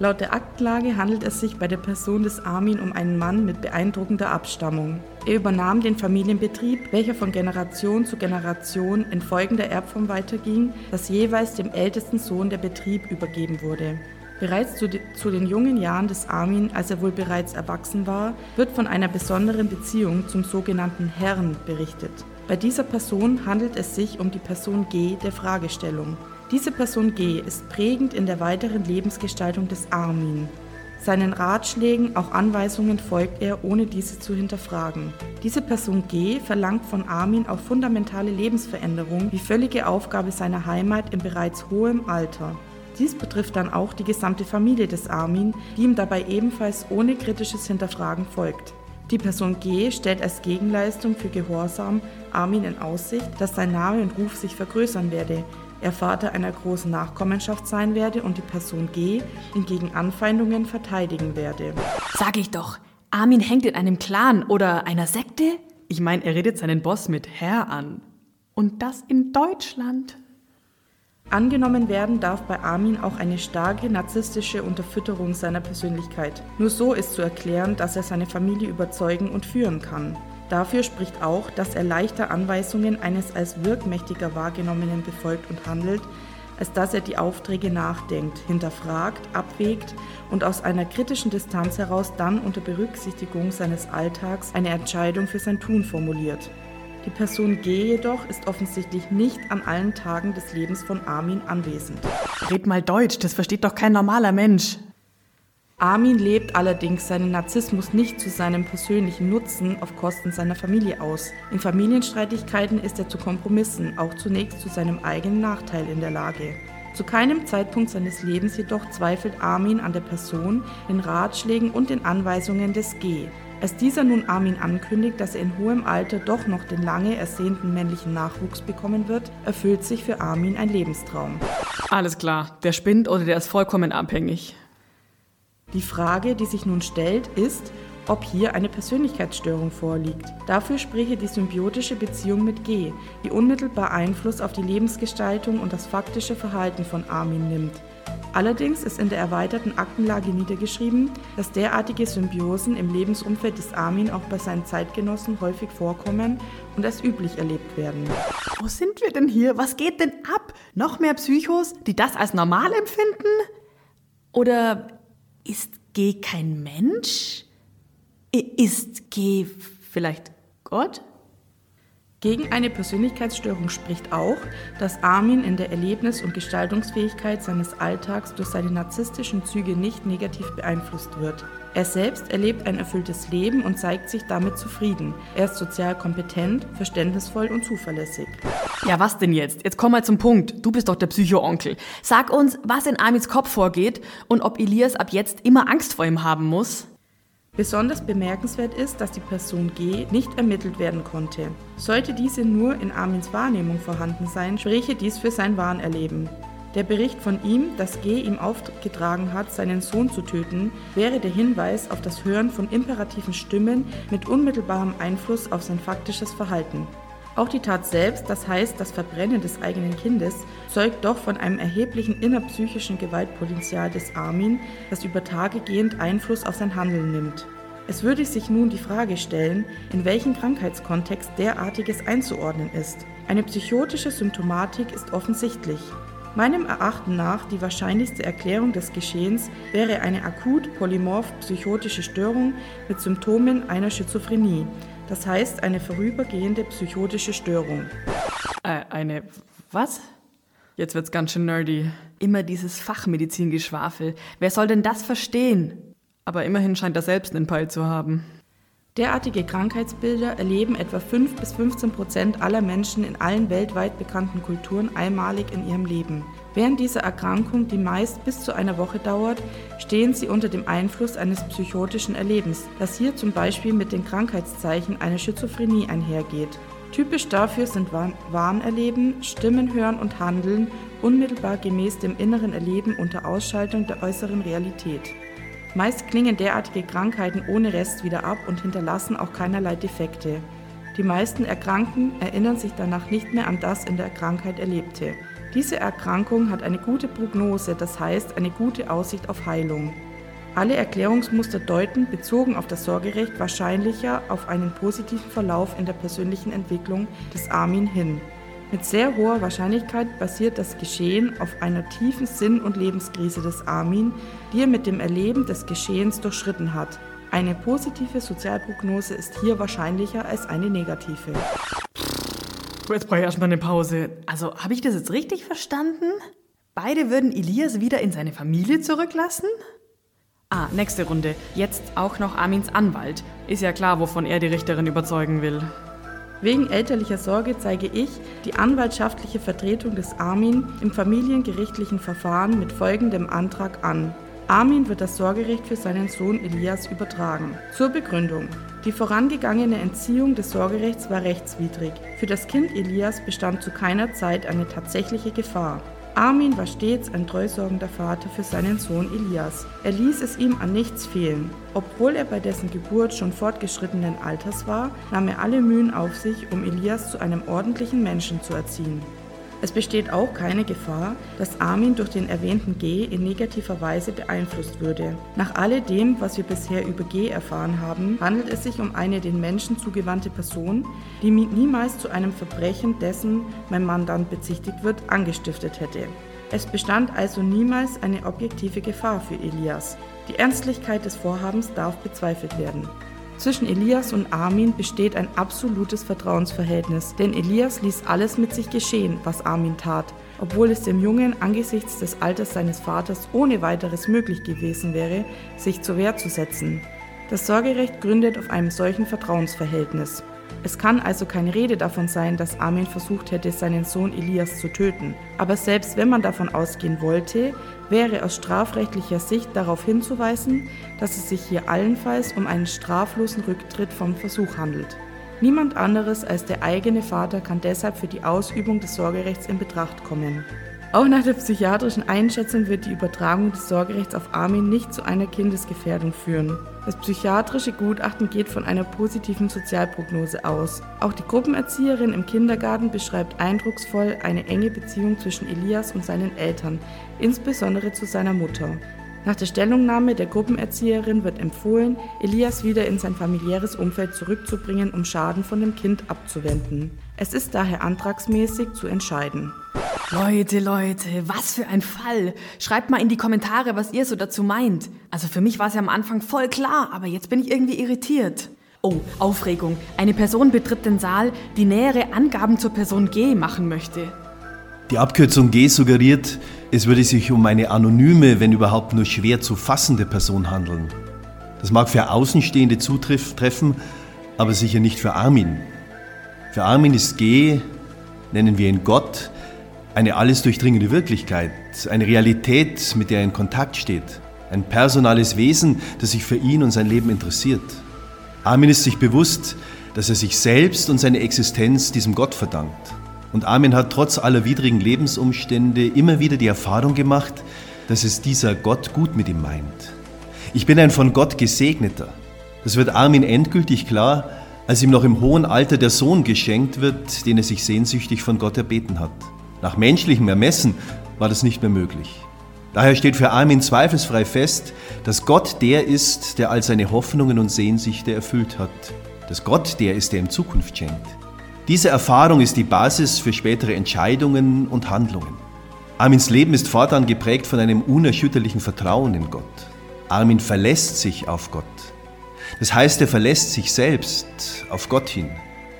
Laut der Aktenlage handelt es sich bei der Person des Armin um einen Mann mit beeindruckender Abstammung. Er übernahm den Familienbetrieb, welcher von Generation zu Generation in folgender Erbform weiterging, dass jeweils dem ältesten Sohn der Betrieb übergeben wurde. Bereits zu, de zu, den jungen Jahren des Armin, als er wohl bereits erwachsen war, wird von einer besonderen Beziehung zum sogenannten Herrn berichtet. Bei dieser Person handelt es sich um die Person G der Fragestellung. Diese Person G ist prägend in der weiteren Lebensgestaltung des Armin. Seinen Ratschlägen, auch Anweisungen folgt er, ohne diese zu hinterfragen. Diese Person G verlangt von Armin auch fundamentale Lebensveränderung, wie völlige Aufgabe seiner Heimat in bereits hohem Alter. Dies betrifft dann auch die gesamte Familie des Armin, die ihm dabei ebenfalls ohne kritisches Hinterfragen folgt. Die Person G stellt als Gegenleistung für Gehorsam Armin in Aussicht, dass sein Name und Ruf sich vergrößern werde, er Vater einer großen Nachkommenschaft sein werde und die Person G ihn gegen Anfeindungen verteidigen werde. Sag ich doch, Armin hängt in einem Clan oder einer Sekte? Ich meine, er redet seinen Boss mit Herr an. Und das in Deutschland. Angenommen werden darf bei Armin auch eine starke narzisstische Unterfütterung seiner Persönlichkeit. Nur so ist zu erklären, dass er seine Familie überzeugen und führen kann. Dafür spricht auch, dass er leichter Anweisungen eines als wirkmächtiger wahrgenommenen befolgt und handelt, als dass er die Aufträge nachdenkt, hinterfragt, abwägt und aus einer kritischen Distanz heraus dann unter Berücksichtigung seines Alltags eine Entscheidung für sein Tun formuliert. Die Person G jedoch ist offensichtlich nicht an allen Tagen des Lebens von Armin anwesend. Red mal Deutsch, das versteht doch kein normaler Mensch. Armin lebt allerdings seinen Narzissmus nicht zu seinem persönlichen Nutzen auf Kosten seiner Familie aus. In Familienstreitigkeiten ist er zu Kompromissen, auch zunächst zu seinem eigenen Nachteil in der Lage. Zu keinem Zeitpunkt seines Lebens jedoch zweifelt Armin an der Person, den Ratschlägen und den Anweisungen des G. Als dieser nun Armin ankündigt, dass er in hohem Alter doch noch den lange ersehnten männlichen Nachwuchs bekommen wird, erfüllt sich für Armin ein Lebenstraum. Alles klar, der spinnt oder der ist vollkommen abhängig. Die Frage, die sich nun stellt, ist, ob hier eine Persönlichkeitsstörung vorliegt. Dafür spreche die symbiotische Beziehung mit G, die unmittelbar Einfluss auf die Lebensgestaltung und das faktische Verhalten von Armin nimmt. Allerdings ist in der erweiterten Aktenlage niedergeschrieben, dass derartige Symbiosen im Lebensumfeld des Armin auch bei seinen Zeitgenossen häufig vorkommen und als üblich erlebt werden. Wo sind wir denn hier? Was geht denn ab? Noch mehr Psychos, die das als normal empfinden? Oder ist G kein Mensch? Ist G vielleicht Gott? Gegen eine Persönlichkeitsstörung spricht auch, dass Armin in der Erlebnis- und Gestaltungsfähigkeit seines Alltags durch seine narzisstischen Züge nicht negativ beeinflusst wird. Er selbst erlebt ein erfülltes Leben und zeigt sich damit zufrieden. Er ist sozial kompetent, verständnisvoll und zuverlässig. Ja, was denn jetzt? Jetzt komm mal zum Punkt. Du bist doch der Psycho-Onkel. Sag uns, was in Armins Kopf vorgeht und ob Elias ab jetzt immer Angst vor ihm haben muss. Besonders bemerkenswert ist, dass die Person G nicht ermittelt werden konnte. Sollte diese nur in Armins Wahrnehmung vorhanden sein, spräche dies für sein Wahnerleben. Der Bericht von ihm, dass G ihm aufgetragen hat, seinen Sohn zu töten, wäre der Hinweis auf das Hören von imperativen Stimmen mit unmittelbarem Einfluss auf sein faktisches Verhalten. Auch die Tat selbst, das heißt das Verbrennen des eigenen Kindes, zeugt doch von einem erheblichen innerpsychischen Gewaltpotenzial des Armin, das über Tage gehend Einfluss auf sein Handeln nimmt. Es würde sich nun die Frage stellen, in welchem Krankheitskontext derartiges einzuordnen ist. Eine psychotische Symptomatik ist offensichtlich. Meinem Erachten nach die wahrscheinlichste Erklärung des Geschehens wäre eine akut polymorph psychotische Störung mit Symptomen einer Schizophrenie, das heißt eine vorübergehende psychotische Störung. Äh, eine was? Jetzt wird's ganz schön nerdy. Immer dieses Fachmedizingeschwafel. Wer soll denn das verstehen? Aber immerhin scheint er selbst einen Peil zu haben. Derartige Krankheitsbilder erleben etwa 5 bis 15 Prozent aller Menschen in allen weltweit bekannten Kulturen einmalig in ihrem Leben. Während dieser Erkrankung, die meist bis zu einer Woche dauert, stehen sie unter dem Einfluss eines psychotischen Erlebens, das hier zum Beispiel mit den Krankheitszeichen einer Schizophrenie einhergeht. Typisch dafür sind Warnerleben, Stimmen hören und Handeln unmittelbar gemäß dem inneren Erleben unter Ausschaltung der äußeren Realität. Meist klingen derartige Krankheiten ohne Rest wieder ab und hinterlassen auch keinerlei Defekte. Die meisten Erkrankten erinnern sich danach nicht mehr an das in der Krankheit Erlebte. Diese Erkrankung hat eine gute Prognose, das heißt eine gute Aussicht auf Heilung. Alle Erklärungsmuster deuten, bezogen auf das Sorgerecht, wahrscheinlicher auf einen positiven Verlauf in der persönlichen Entwicklung des Armin hin. Mit sehr hoher Wahrscheinlichkeit basiert das Geschehen auf einer tiefen Sinn- und Lebenskrise des Armin, die er mit dem Erleben des Geschehens durchschritten hat. Eine positive Sozialprognose ist hier wahrscheinlicher als eine negative. Jetzt brauche ich erstmal eine Pause. Also, habe ich das jetzt richtig verstanden? Beide würden Elias wieder in seine Familie zurücklassen? Ah, nächste Runde. Jetzt auch noch Armins Anwalt. Ist ja klar, wovon er die Richterin überzeugen will. Wegen elterlicher Sorge zeige ich die anwaltschaftliche Vertretung des Armin im familiengerichtlichen Verfahren mit folgendem Antrag an. Armin wird das Sorgerecht für seinen Sohn Elias übertragen. Zur Begründung. Die vorangegangene Entziehung des Sorgerechts war rechtswidrig. Für das Kind Elias bestand zu keiner Zeit eine tatsächliche Gefahr. Armin war stets ein treusorgender Vater für seinen Sohn Elias. Er ließ es ihm an nichts fehlen. Obwohl er bei dessen Geburt schon fortgeschrittenen Alters war, nahm er alle Mühen auf sich, um Elias zu einem ordentlichen Menschen zu erziehen. Es besteht auch keine Gefahr, dass Armin durch den erwähnten G in negativer Weise beeinflusst würde. Nach alledem, was wir bisher über G erfahren haben, handelt es sich um eine den Menschen zugewandte Person, die niemals zu einem Verbrechen, dessen mein Mandant bezichtigt wird, angestiftet hätte. Es bestand also niemals eine objektive Gefahr für Elias. Die Ernstlichkeit des Vorhabens darf bezweifelt werden. Zwischen Elias und Armin besteht ein absolutes Vertrauensverhältnis, denn Elias ließ alles mit sich geschehen, was Armin tat, obwohl es dem Jungen angesichts des Alters seines Vaters ohne weiteres möglich gewesen wäre, sich zur Wehr zu setzen. Das Sorgerecht gründet auf einem solchen Vertrauensverhältnis. Es kann also keine Rede davon sein, dass Armin versucht hätte, seinen Sohn Elias zu töten. Aber selbst wenn man davon ausgehen wollte, wäre aus strafrechtlicher Sicht darauf hinzuweisen, dass es sich hier allenfalls um einen straflosen Rücktritt vom Versuch handelt. Niemand anderes als der eigene Vater kann deshalb für die Ausübung des Sorgerechts in Betracht kommen. Auch nach der psychiatrischen Einschätzung wird die Übertragung des Sorgerechts auf Armin nicht zu einer Kindesgefährdung führen. Das psychiatrische Gutachten geht von einer positiven Sozialprognose aus. Auch die Gruppenerzieherin im Kindergarten beschreibt eindrucksvoll eine enge Beziehung zwischen Elias und seinen Eltern, insbesondere zu seiner Mutter. Nach der Stellungnahme der Gruppenerzieherin wird empfohlen, Elias wieder in sein familiäres Umfeld zurückzubringen, um Schaden von dem Kind abzuwenden. Es ist daher antragsmäßig zu entscheiden. Leute, Leute, was für ein Fall. Schreibt mal in die Kommentare, was ihr so dazu meint. Also für mich war es ja am Anfang voll klar, aber jetzt bin ich irgendwie irritiert. Oh, Aufregung. Eine Person betritt den Saal, die nähere Angaben zur Person G machen möchte. Die Abkürzung G suggeriert, es würde sich um eine anonyme, wenn überhaupt nur schwer zu fassende Person handeln. Das mag für Außenstehende zutreffen, aber sicher nicht für Armin. Für Armin ist G, nennen wir ihn Gott, eine alles durchdringende Wirklichkeit, eine Realität, mit der er in Kontakt steht, ein personales Wesen, das sich für ihn und sein Leben interessiert. Armin ist sich bewusst, dass er sich selbst und seine Existenz diesem Gott verdankt. Und Armin hat trotz aller widrigen Lebensumstände immer wieder die Erfahrung gemacht, dass es dieser Gott gut mit ihm meint. Ich bin ein von Gott gesegneter. Das wird Armin endgültig klar, als ihm noch im hohen Alter der Sohn geschenkt wird, den er sich sehnsüchtig von Gott erbeten hat. Nach menschlichem Ermessen war das nicht mehr möglich. Daher steht für Armin zweifelsfrei fest, dass Gott der ist, der all seine Hoffnungen und Sehnsüchte erfüllt hat. Dass Gott der ist, der ihm Zukunft schenkt. Diese Erfahrung ist die Basis für spätere Entscheidungen und Handlungen. Armins Leben ist fortan geprägt von einem unerschütterlichen Vertrauen in Gott. Armin verlässt sich auf Gott. Das heißt, er verlässt sich selbst auf Gott hin.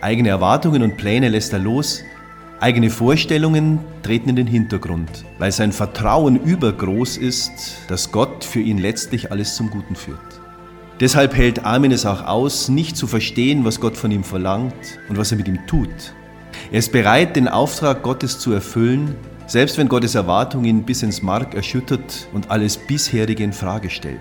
Eigene Erwartungen und Pläne lässt er los, eigene Vorstellungen treten in den Hintergrund, weil sein Vertrauen übergroß ist, dass Gott für ihn letztlich alles zum Guten führt. Deshalb hält Armin es auch aus, nicht zu verstehen, was Gott von ihm verlangt und was er mit ihm tut. Er ist bereit, den Auftrag Gottes zu erfüllen, selbst wenn Gottes Erwartung ihn bis ins Mark erschüttert und alles bisherige in Frage stellt.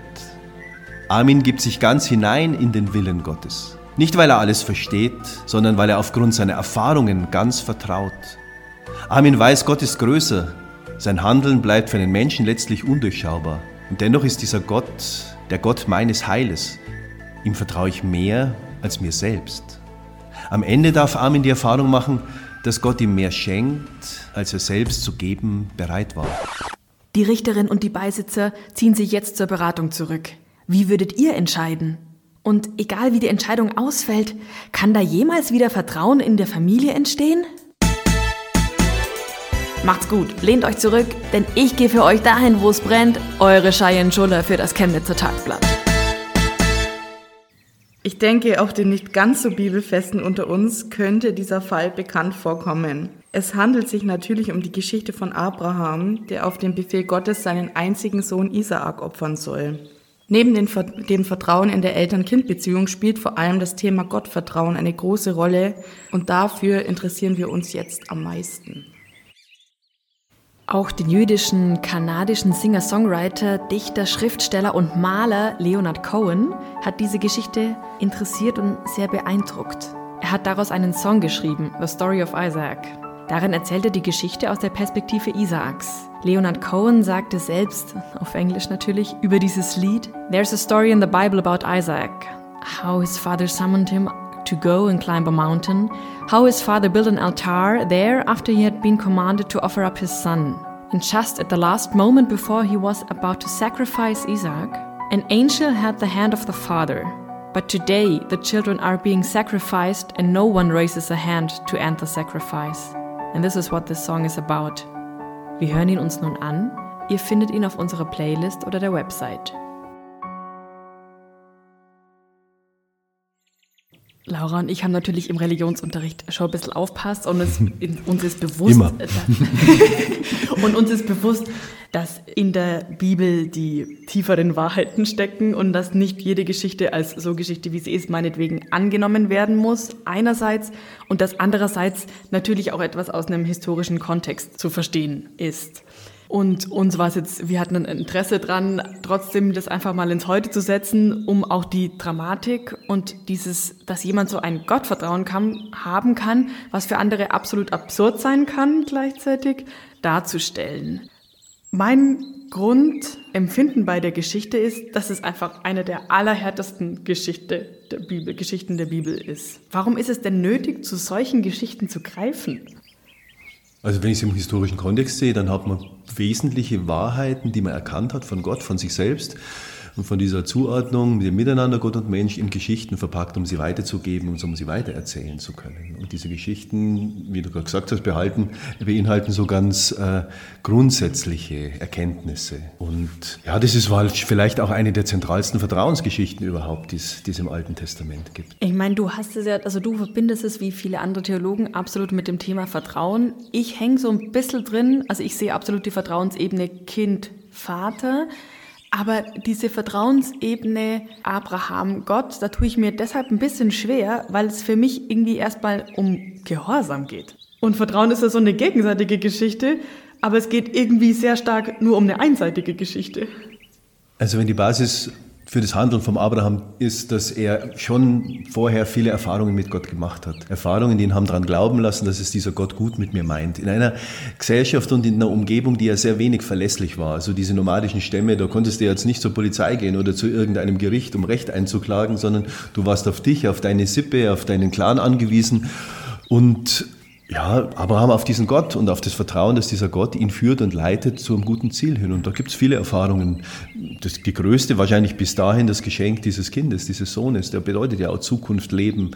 Armin gibt sich ganz hinein in den Willen Gottes. Nicht weil er alles versteht, sondern weil er aufgrund seiner Erfahrungen ganz vertraut. Armin weiß, Gott ist größer. Sein Handeln bleibt für den Menschen letztlich undurchschaubar. Und dennoch ist dieser Gott der Gott meines Heiles. Ihm vertraue ich mehr als mir selbst. Am Ende darf Armin die Erfahrung machen, dass Gott ihm mehr schenkt, als er selbst zu geben bereit war. Die Richterin und die Beisitzer ziehen sich jetzt zur Beratung zurück. Wie würdet ihr entscheiden? Und egal wie die Entscheidung ausfällt, kann da jemals wieder Vertrauen in der Familie entstehen? Macht's gut, lehnt euch zurück, denn ich gehe für euch dahin, wo es brennt. Eure Cheyenne Schuller für das Chemnitzer Tagblatt. Ich denke, auch den nicht ganz so Bibelfesten unter uns könnte dieser Fall bekannt vorkommen. Es handelt sich natürlich um die Geschichte von Abraham, der auf den Befehl Gottes seinen einzigen Sohn Isaak opfern soll. Neben dem Vertrauen in der Eltern-Kind-Beziehung spielt vor allem das Thema Gottvertrauen eine große Rolle und dafür interessieren wir uns jetzt am meisten. Auch den jüdischen, kanadischen Singer-Songwriter, Dichter, Schriftsteller und Maler Leonard Cohen hat diese Geschichte interessiert und sehr beeindruckt. Er hat daraus einen Song geschrieben, The Story of Isaac. Darin erzählt er die Geschichte aus der Perspektive Isaaks. Leonard Cohen sagte selbst, auf Englisch natürlich, über dieses Lied, There's a story in the Bible about Isaac, how his father summoned him to go and climb a mountain, how his father built an altar there after he had been commanded to offer up his son. And just at the last moment before he was about to sacrifice Isaac, an angel had the hand of the father. But today the children are being sacrificed and no one raises a hand to end the sacrifice. And this is what this song is about. Wir hören ihn uns nun an. Ihr findet ihn auf unserer Playlist oder der Website. Laura und ich haben natürlich im Religionsunterricht schon ein bisschen aufpasst und es, uns ist bewusst, Immer. und uns ist bewusst, dass in der Bibel die tieferen Wahrheiten stecken und dass nicht jede Geschichte als so Geschichte, wie sie ist, meinetwegen angenommen werden muss, einerseits, und dass andererseits natürlich auch etwas aus einem historischen Kontext zu verstehen ist. Und uns war es jetzt, wir hatten ein Interesse dran, trotzdem das einfach mal ins Heute zu setzen, um auch die Dramatik und dieses, dass jemand so ein Gottvertrauen kann, haben kann, was für andere absolut absurd sein kann gleichzeitig, darzustellen. Mein Grundempfinden bei der Geschichte ist, dass es einfach eine der allerhärtesten Geschichte der Bibel, Geschichten der Bibel ist. Warum ist es denn nötig, zu solchen Geschichten zu greifen? Also wenn ich es im historischen Kontext sehe, dann hat man wesentliche Wahrheiten, die man erkannt hat von Gott, von sich selbst und von dieser Zuordnung, dem Miteinander Gott und Mensch in Geschichten verpackt, um sie weiterzugeben und um sie weitererzählen zu können. Und diese Geschichten, wie du gerade gesagt hast, behalten, beinhalten so ganz äh, grundsätzliche Erkenntnisse. Und ja, das ist vielleicht auch eine der zentralsten Vertrauensgeschichten überhaupt, die es im Alten Testament gibt. Ich meine, du hast es ja, also du verbindest es wie viele andere Theologen absolut mit dem Thema Vertrauen. Ich hänge so ein bisschen drin, also ich sehe absolut die Vertrauensebene Kind, Vater. Aber diese Vertrauensebene Abraham, Gott, da tue ich mir deshalb ein bisschen schwer, weil es für mich irgendwie erstmal um Gehorsam geht. Und Vertrauen ist ja so eine gegenseitige Geschichte, aber es geht irgendwie sehr stark nur um eine einseitige Geschichte. Also wenn die Basis für das Handeln vom Abraham ist, dass er schon vorher viele Erfahrungen mit Gott gemacht hat. Erfahrungen, die ihn haben daran glauben lassen, dass es dieser Gott gut mit mir meint. In einer Gesellschaft und in einer Umgebung, die ja sehr wenig verlässlich war. Also diese nomadischen Stämme, da konntest du jetzt nicht zur Polizei gehen oder zu irgendeinem Gericht, um Recht einzuklagen, sondern du warst auf dich, auf deine Sippe, auf deinen Clan angewiesen. Und ja, Abraham auf diesen Gott und auf das Vertrauen, dass dieser Gott ihn führt und leitet zu einem guten Ziel hin. Und da gibt es viele Erfahrungen. Das, die größte wahrscheinlich bis dahin das Geschenk dieses Kindes, dieses Sohnes. Der bedeutet ja auch Zukunft, Leben.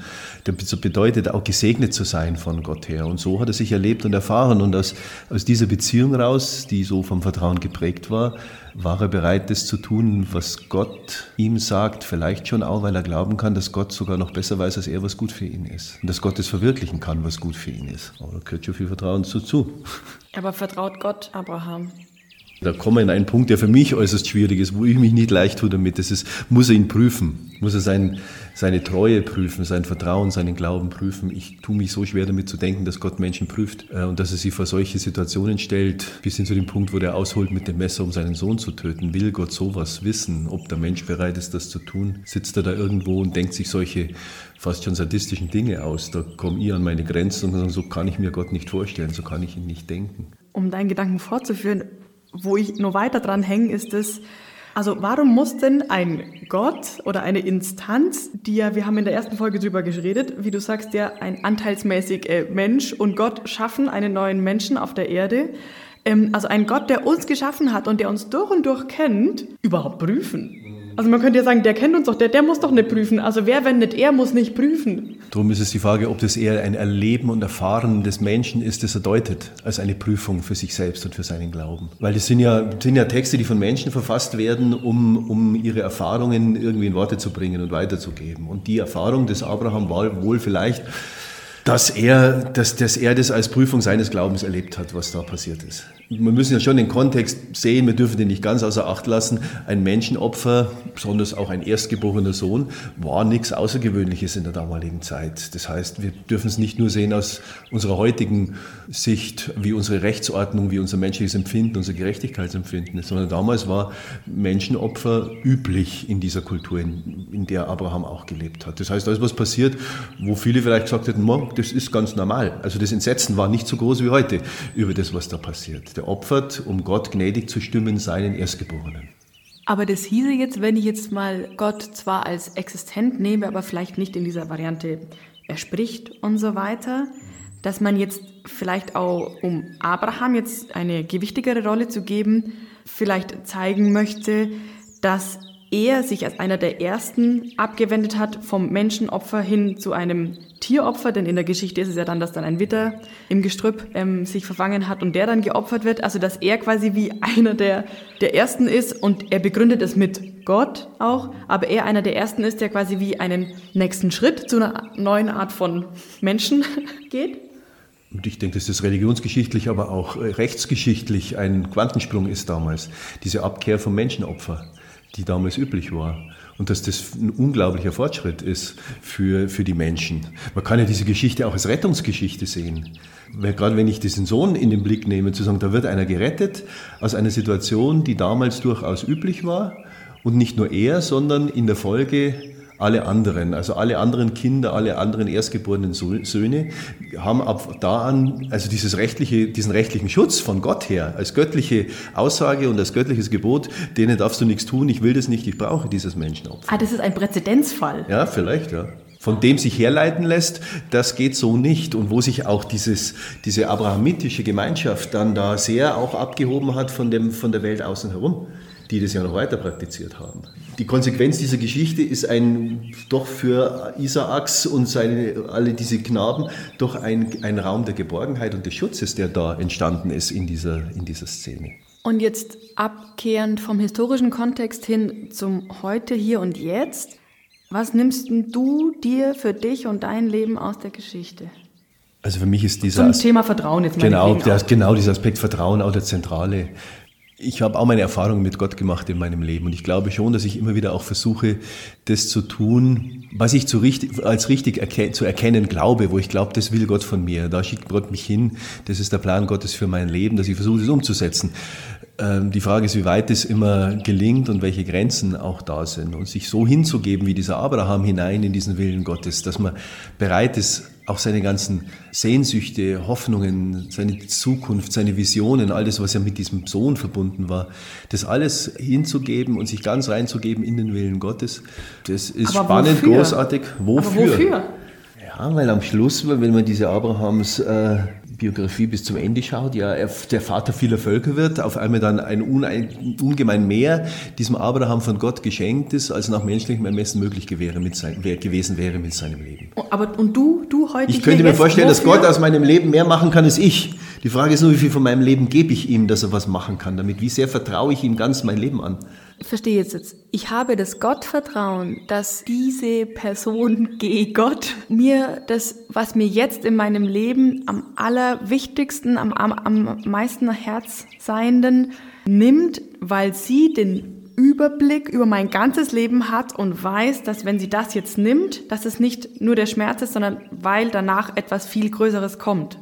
Der bedeutet auch gesegnet zu sein von Gott her. Und so hat er sich erlebt und erfahren. Und aus, aus dieser Beziehung raus, die so vom Vertrauen geprägt war, war er bereit, das zu tun, was Gott ihm sagt, vielleicht schon auch, weil er glauben kann, dass Gott sogar noch besser weiß, als er, was gut für ihn ist. Und dass Gott es verwirklichen kann, was gut für ihn ist. Aber da gehört schon viel Vertrauen zu. Aber vertraut Gott Abraham? Da kommen wir in einen Punkt, der für mich äußerst schwierig ist, wo ich mich nicht leicht tue damit. Das ist, muss er ihn prüfen, muss er sein, seine Treue prüfen, sein Vertrauen, seinen Glauben prüfen. Ich tue mich so schwer damit zu denken, dass Gott Menschen prüft äh, und dass er sie vor solche Situationen stellt, bis hin zu dem Punkt, wo der ausholt mit dem Messer, um seinen Sohn zu töten. Will Gott sowas wissen, ob der Mensch bereit ist, das zu tun? Sitzt er da irgendwo und denkt sich solche fast schon sadistischen Dinge aus? Da komme ich an meine Grenzen und sage, so kann ich mir Gott nicht vorstellen, so kann ich ihn nicht denken. Um deinen Gedanken fortzuführen, wo ich nur weiter dran hänge, ist es, also warum muss denn ein Gott oder eine Instanz, die ja, wir haben in der ersten Folge drüber geredet, wie du sagst, ja ein anteilsmäßig äh, Mensch und Gott schaffen einen neuen Menschen auf der Erde, ähm, also ein Gott, der uns geschaffen hat und der uns durch und durch kennt, überhaupt prüfen? Also man könnte ja sagen, der kennt uns doch, der, der muss doch nicht prüfen. Also wer, wenn nicht er, muss nicht prüfen. Darum ist es die Frage, ob das eher ein Erleben und Erfahren des Menschen ist, das er deutet, als eine Prüfung für sich selbst und für seinen Glauben. Weil das sind ja, sind ja Texte, die von Menschen verfasst werden, um, um ihre Erfahrungen irgendwie in Worte zu bringen und weiterzugeben. Und die Erfahrung des Abraham war wohl vielleicht, dass er, dass, dass er das als Prüfung seines Glaubens erlebt hat, was da passiert ist. Wir müssen ja schon den Kontext sehen, wir dürfen den nicht ganz außer Acht lassen. Ein Menschenopfer, besonders auch ein erstgeborener Sohn, war nichts Außergewöhnliches in der damaligen Zeit. Das heißt, wir dürfen es nicht nur sehen aus unserer heutigen Sicht, wie unsere Rechtsordnung, wie unser menschliches Empfinden, unser Gerechtigkeitsempfinden, sondern damals war Menschenopfer üblich in dieser Kultur, in, in der Abraham auch gelebt hat. Das heißt, ist was passiert, wo viele vielleicht gesagt hätten, das ist ganz normal. Also das Entsetzen war nicht so groß wie heute über das, was da passiert. Der opfert, um Gott gnädig zu stimmen, seinen Erstgeborenen. Aber das hieße jetzt, wenn ich jetzt mal Gott zwar als existent nehme, aber vielleicht nicht in dieser Variante er spricht und so weiter, dass man jetzt vielleicht auch, um Abraham jetzt eine gewichtigere Rolle zu geben, vielleicht zeigen möchte, dass er sich als einer der ersten abgewendet hat vom Menschenopfer hin zu einem Tieropfer, denn in der Geschichte ist es ja dann, dass dann ein Witter im Gestrüpp ähm, sich verfangen hat und der dann geopfert wird. Also dass er quasi wie einer der, der Ersten ist und er begründet es mit Gott auch, aber er einer der Ersten ist, der quasi wie einen nächsten Schritt zu einer neuen Art von Menschen geht. Und ich denke, dass das religionsgeschichtlich, aber auch äh, rechtsgeschichtlich ein Quantensprung ist damals. Diese Abkehr vom Menschenopfer die damals üblich war. Und dass das ein unglaublicher Fortschritt ist für, für die Menschen. Man kann ja diese Geschichte auch als Rettungsgeschichte sehen. Weil gerade wenn ich diesen Sohn in den Blick nehme, zu sagen, da wird einer gerettet aus einer Situation, die damals durchaus üblich war. Und nicht nur er, sondern in der Folge alle anderen, also alle anderen Kinder, alle anderen erstgeborenen Söhne, haben ab da an, also dieses rechtliche, diesen rechtlichen Schutz von Gott her, als göttliche Aussage und als göttliches Gebot, denen darfst du nichts tun, ich will das nicht, ich brauche dieses Menschenopfer. Ah, das ist ein Präzedenzfall. Ja, vielleicht, ja von dem sich herleiten lässt, das geht so nicht. Und wo sich auch dieses, diese abrahamitische Gemeinschaft dann da sehr auch abgehoben hat von, dem, von der Welt außen herum die das ja noch weiter praktiziert haben. Die Konsequenz dieser Geschichte ist ein doch für Isaaks und seine, alle diese Knaben doch ein, ein Raum der Geborgenheit und des Schutzes, der da entstanden ist in dieser, in dieser Szene. Und jetzt abkehrend vom historischen Kontext hin zum Heute, hier und jetzt, was nimmst du dir für dich und dein Leben aus der Geschichte? Also für mich ist dieser Zum Thema Vertrauen jetzt mal. Genau, der, genau dieser Aspekt Vertrauen auch der zentrale ich habe auch meine Erfahrungen mit Gott gemacht in meinem Leben und ich glaube schon, dass ich immer wieder auch versuche, das zu tun, was ich richtig, als richtig erke zu erkennen glaube, wo ich glaube, das will Gott von mir. Da schickt Gott mich hin. Das ist der Plan Gottes für mein Leben, dass ich versuche, das umzusetzen. Ähm, die Frage ist, wie weit es immer gelingt und welche Grenzen auch da sind. Und sich so hinzugeben wie dieser Abraham hinein in diesen Willen Gottes, dass man bereit ist, auch seine ganzen Sehnsüchte, Hoffnungen, seine Zukunft, seine Visionen, all das, was ja mit diesem Sohn verbunden war, das alles hinzugeben und sich ganz reinzugeben in den Willen Gottes, das ist Aber spannend, wofür? großartig. Wofür? Aber wofür? Ja, weil am Schluss, wenn man diese Abrahams äh, Biografie bis zum Ende schaut, ja, er, der Vater vieler Völker wird, auf einmal dann ein, ein ungemein mehr diesem Abraham von Gott geschenkt ist, als nach menschlichem Ermessen möglich gewähre mit sein, gewesen wäre mit seinem Leben. Oh, aber und du, du heute? Ich könnte mir vorstellen, dass Gott aus meinem Leben mehr machen kann als ich. Die Frage ist nur, wie viel von meinem Leben gebe ich ihm, dass er was machen kann damit? Wie sehr vertraue ich ihm ganz mein Leben an? Verstehe jetzt, jetzt. Ich habe das Gottvertrauen, dass diese Person, G Gott, mir das, was mir jetzt in meinem Leben am allerwichtigsten, am, am, am meisten Herz seienden nimmt, weil sie den Überblick über mein ganzes Leben hat und weiß, dass wenn sie das jetzt nimmt, dass es nicht nur der Schmerz ist, sondern weil danach etwas viel Größeres kommt.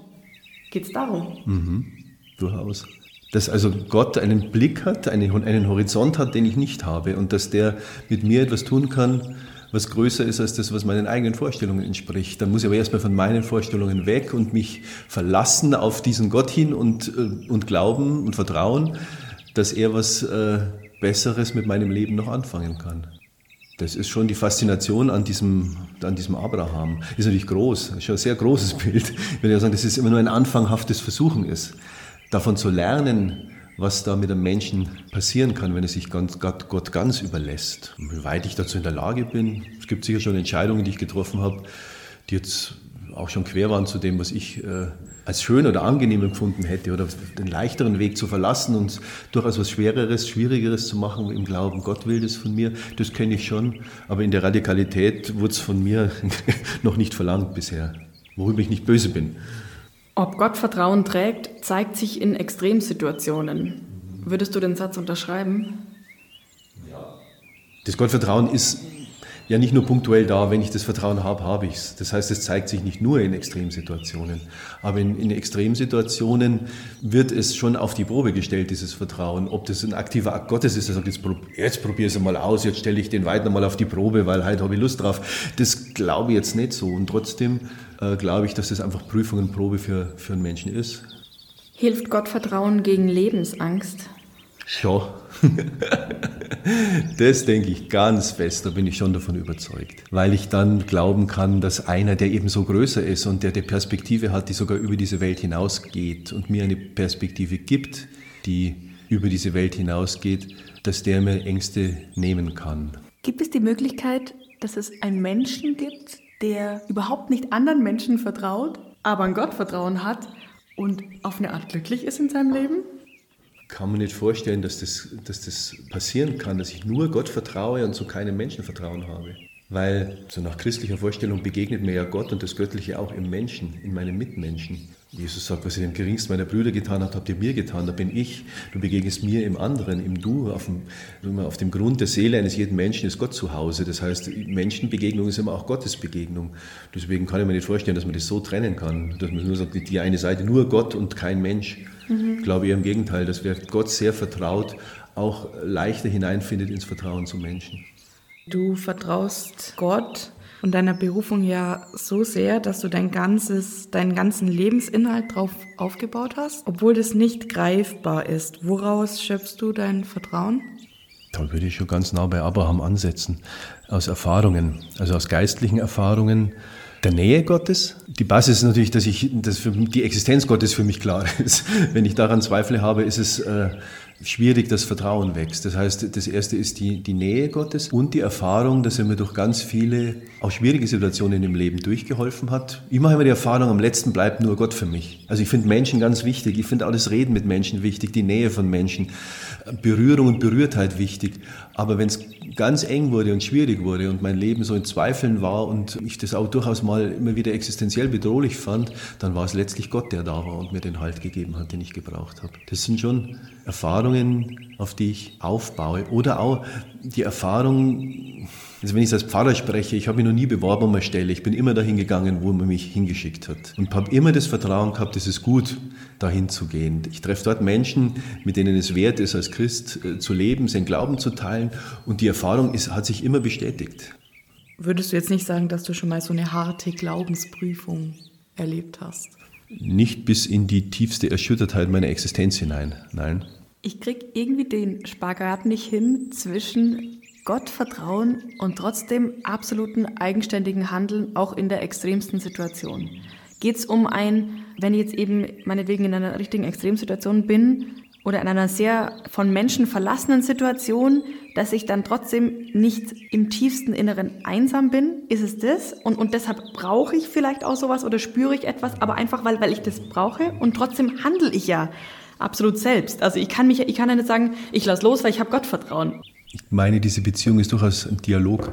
Geht es darum? Mhm, durchaus. Dass also Gott einen Blick hat, einen, Horizont hat, den ich nicht habe und dass der mit mir etwas tun kann, was größer ist als das, was meinen eigenen Vorstellungen entspricht. Dann muss ich aber erstmal von meinen Vorstellungen weg und mich verlassen auf diesen Gott hin und, äh, und glauben und vertrauen, dass er was äh, Besseres mit meinem Leben noch anfangen kann. Das ist schon die Faszination an diesem, an diesem Abraham. Ist natürlich groß, ist schon ein sehr großes Bild. Ich würde ja sagen, dass es immer nur ein anfanghaftes Versuchen ist, davon zu lernen, was da mit einem Menschen passieren kann, wenn er sich Gott, Gott ganz überlässt. Wie weit ich dazu in der Lage bin. Es gibt sicher schon Entscheidungen, die ich getroffen habe, die jetzt auch schon quer waren zu dem, was ich äh, als schön oder angenehm empfunden hätte oder den leichteren Weg zu verlassen und durchaus was Schwereres, Schwierigeres zu machen im Glauben, Gott will das von mir, das kenne ich schon, aber in der Radikalität wurde es von mir noch nicht verlangt bisher, worüber ich nicht böse bin. Ob Gott Vertrauen trägt, zeigt sich in Extremsituationen. Würdest du den Satz unterschreiben? Das Gottvertrauen ist ja nicht nur punktuell da, wenn ich das Vertrauen habe, habe ich es. Das heißt, es zeigt sich nicht nur in Extremsituationen. Aber in, in, Extremsituationen wird es schon auf die Probe gestellt, dieses Vertrauen. Ob das ein aktiver Akt Gottes ist, der sagt, jetzt, jetzt probiere ich es mal aus, jetzt stelle ich den weiter mal auf die Probe, weil heute habe ich Lust drauf. Das glaube ich jetzt nicht so. Und trotzdem äh, glaube ich, dass das einfach Prüfung und Probe für, für einen Menschen ist. Hilft Gottvertrauen gegen Lebensangst? Ja, das denke ich ganz fest, da bin ich schon davon überzeugt. Weil ich dann glauben kann, dass einer, der eben so größer ist und der die Perspektive hat, die sogar über diese Welt hinausgeht und mir eine Perspektive gibt, die über diese Welt hinausgeht, dass der mir Ängste nehmen kann. Gibt es die Möglichkeit, dass es einen Menschen gibt, der überhaupt nicht anderen Menschen vertraut, aber an Gott Vertrauen hat und auf eine Art glücklich ist in seinem Leben? kann man nicht vorstellen, dass das, dass das passieren kann, dass ich nur Gott vertraue und zu keinem Menschen Vertrauen habe. Weil so nach christlicher Vorstellung begegnet mir ja Gott und das Göttliche auch im Menschen, in meinen Mitmenschen. Jesus sagt, was ihr dem geringsten meiner Brüder getan habt, habt ihr mir getan. Da bin ich. Du begegnest mir im anderen, im Du. Auf dem, auf dem Grund der Seele eines jeden Menschen ist Gott zu Hause. Das heißt, Menschenbegegnung ist immer auch Gottes Begegnung. Deswegen kann ich mir nicht vorstellen, dass man das so trennen kann, dass man nur sagt, die eine Seite nur Gott und kein Mensch. Mhm. Ich glaube eher im Gegenteil, dass wer Gott sehr vertraut, auch leichter hineinfindet ins Vertrauen zum Menschen. Du vertraust Gott und deiner Berufung ja so sehr, dass du dein ganzes, deinen ganzen Lebensinhalt darauf aufgebaut hast, obwohl das nicht greifbar ist. Woraus schöpfst du dein Vertrauen? Da würde ich schon ganz nah bei Abraham ansetzen. Aus Erfahrungen, also aus geistlichen Erfahrungen, der Nähe Gottes. Die Basis ist natürlich, dass, ich, dass die Existenz Gottes für mich klar ist. Wenn ich daran Zweifel habe, ist es äh, schwierig, dass Vertrauen wächst. Das heißt, das erste ist die, die Nähe Gottes und die Erfahrung, dass er mir durch ganz viele, auch schwierige Situationen im Leben durchgeholfen hat. Ich mache immer die Erfahrung, am letzten bleibt nur Gott für mich. Also ich finde Menschen ganz wichtig. Ich finde alles Reden mit Menschen wichtig, die Nähe von Menschen, Berührung und Berührtheit wichtig. Aber wenn es ganz eng wurde und schwierig wurde und mein Leben so in Zweifeln war und ich das auch durchaus mal immer wieder existenziell bedrohlich fand, dann war es letztlich Gott, der da war und mir den Halt gegeben hat, den ich gebraucht habe. Das sind schon Erfahrungen, auf die ich aufbaue. Oder auch die Erfahrung, also wenn ich als Pfarrer spreche, ich habe mich noch nie beworben um eine Stelle. Ich bin immer dahin gegangen, wo man mich hingeschickt hat. Und habe immer das Vertrauen gehabt, es ist gut, dahin zu gehen. Ich treffe dort Menschen, mit denen es wert ist, als Christ äh, zu leben, seinen Glauben zu teilen. Und die Erfahrung ist, hat sich immer bestätigt. Würdest du jetzt nicht sagen, dass du schon mal so eine harte Glaubensprüfung erlebt hast? Nicht bis in die tiefste Erschüttertheit meiner Existenz hinein, nein. Ich kriege irgendwie den Spagat nicht hin zwischen Gott vertrauen und trotzdem absoluten eigenständigen Handeln, auch in der extremsten Situation. Geht es um ein, wenn ich jetzt eben meinetwegen in einer richtigen Extremsituation bin oder in einer sehr von Menschen verlassenen Situation, dass ich dann trotzdem nicht im tiefsten Inneren einsam bin? Ist es das? Und, und deshalb brauche ich vielleicht auch sowas oder spüre ich etwas, aber einfach weil, weil ich das brauche und trotzdem handle ich ja absolut selbst. Also ich kann mich, ich kann ja nicht sagen, ich lasse los, weil ich habe Gott vertrauen. Ich meine, diese Beziehung ist durchaus ein Dialog,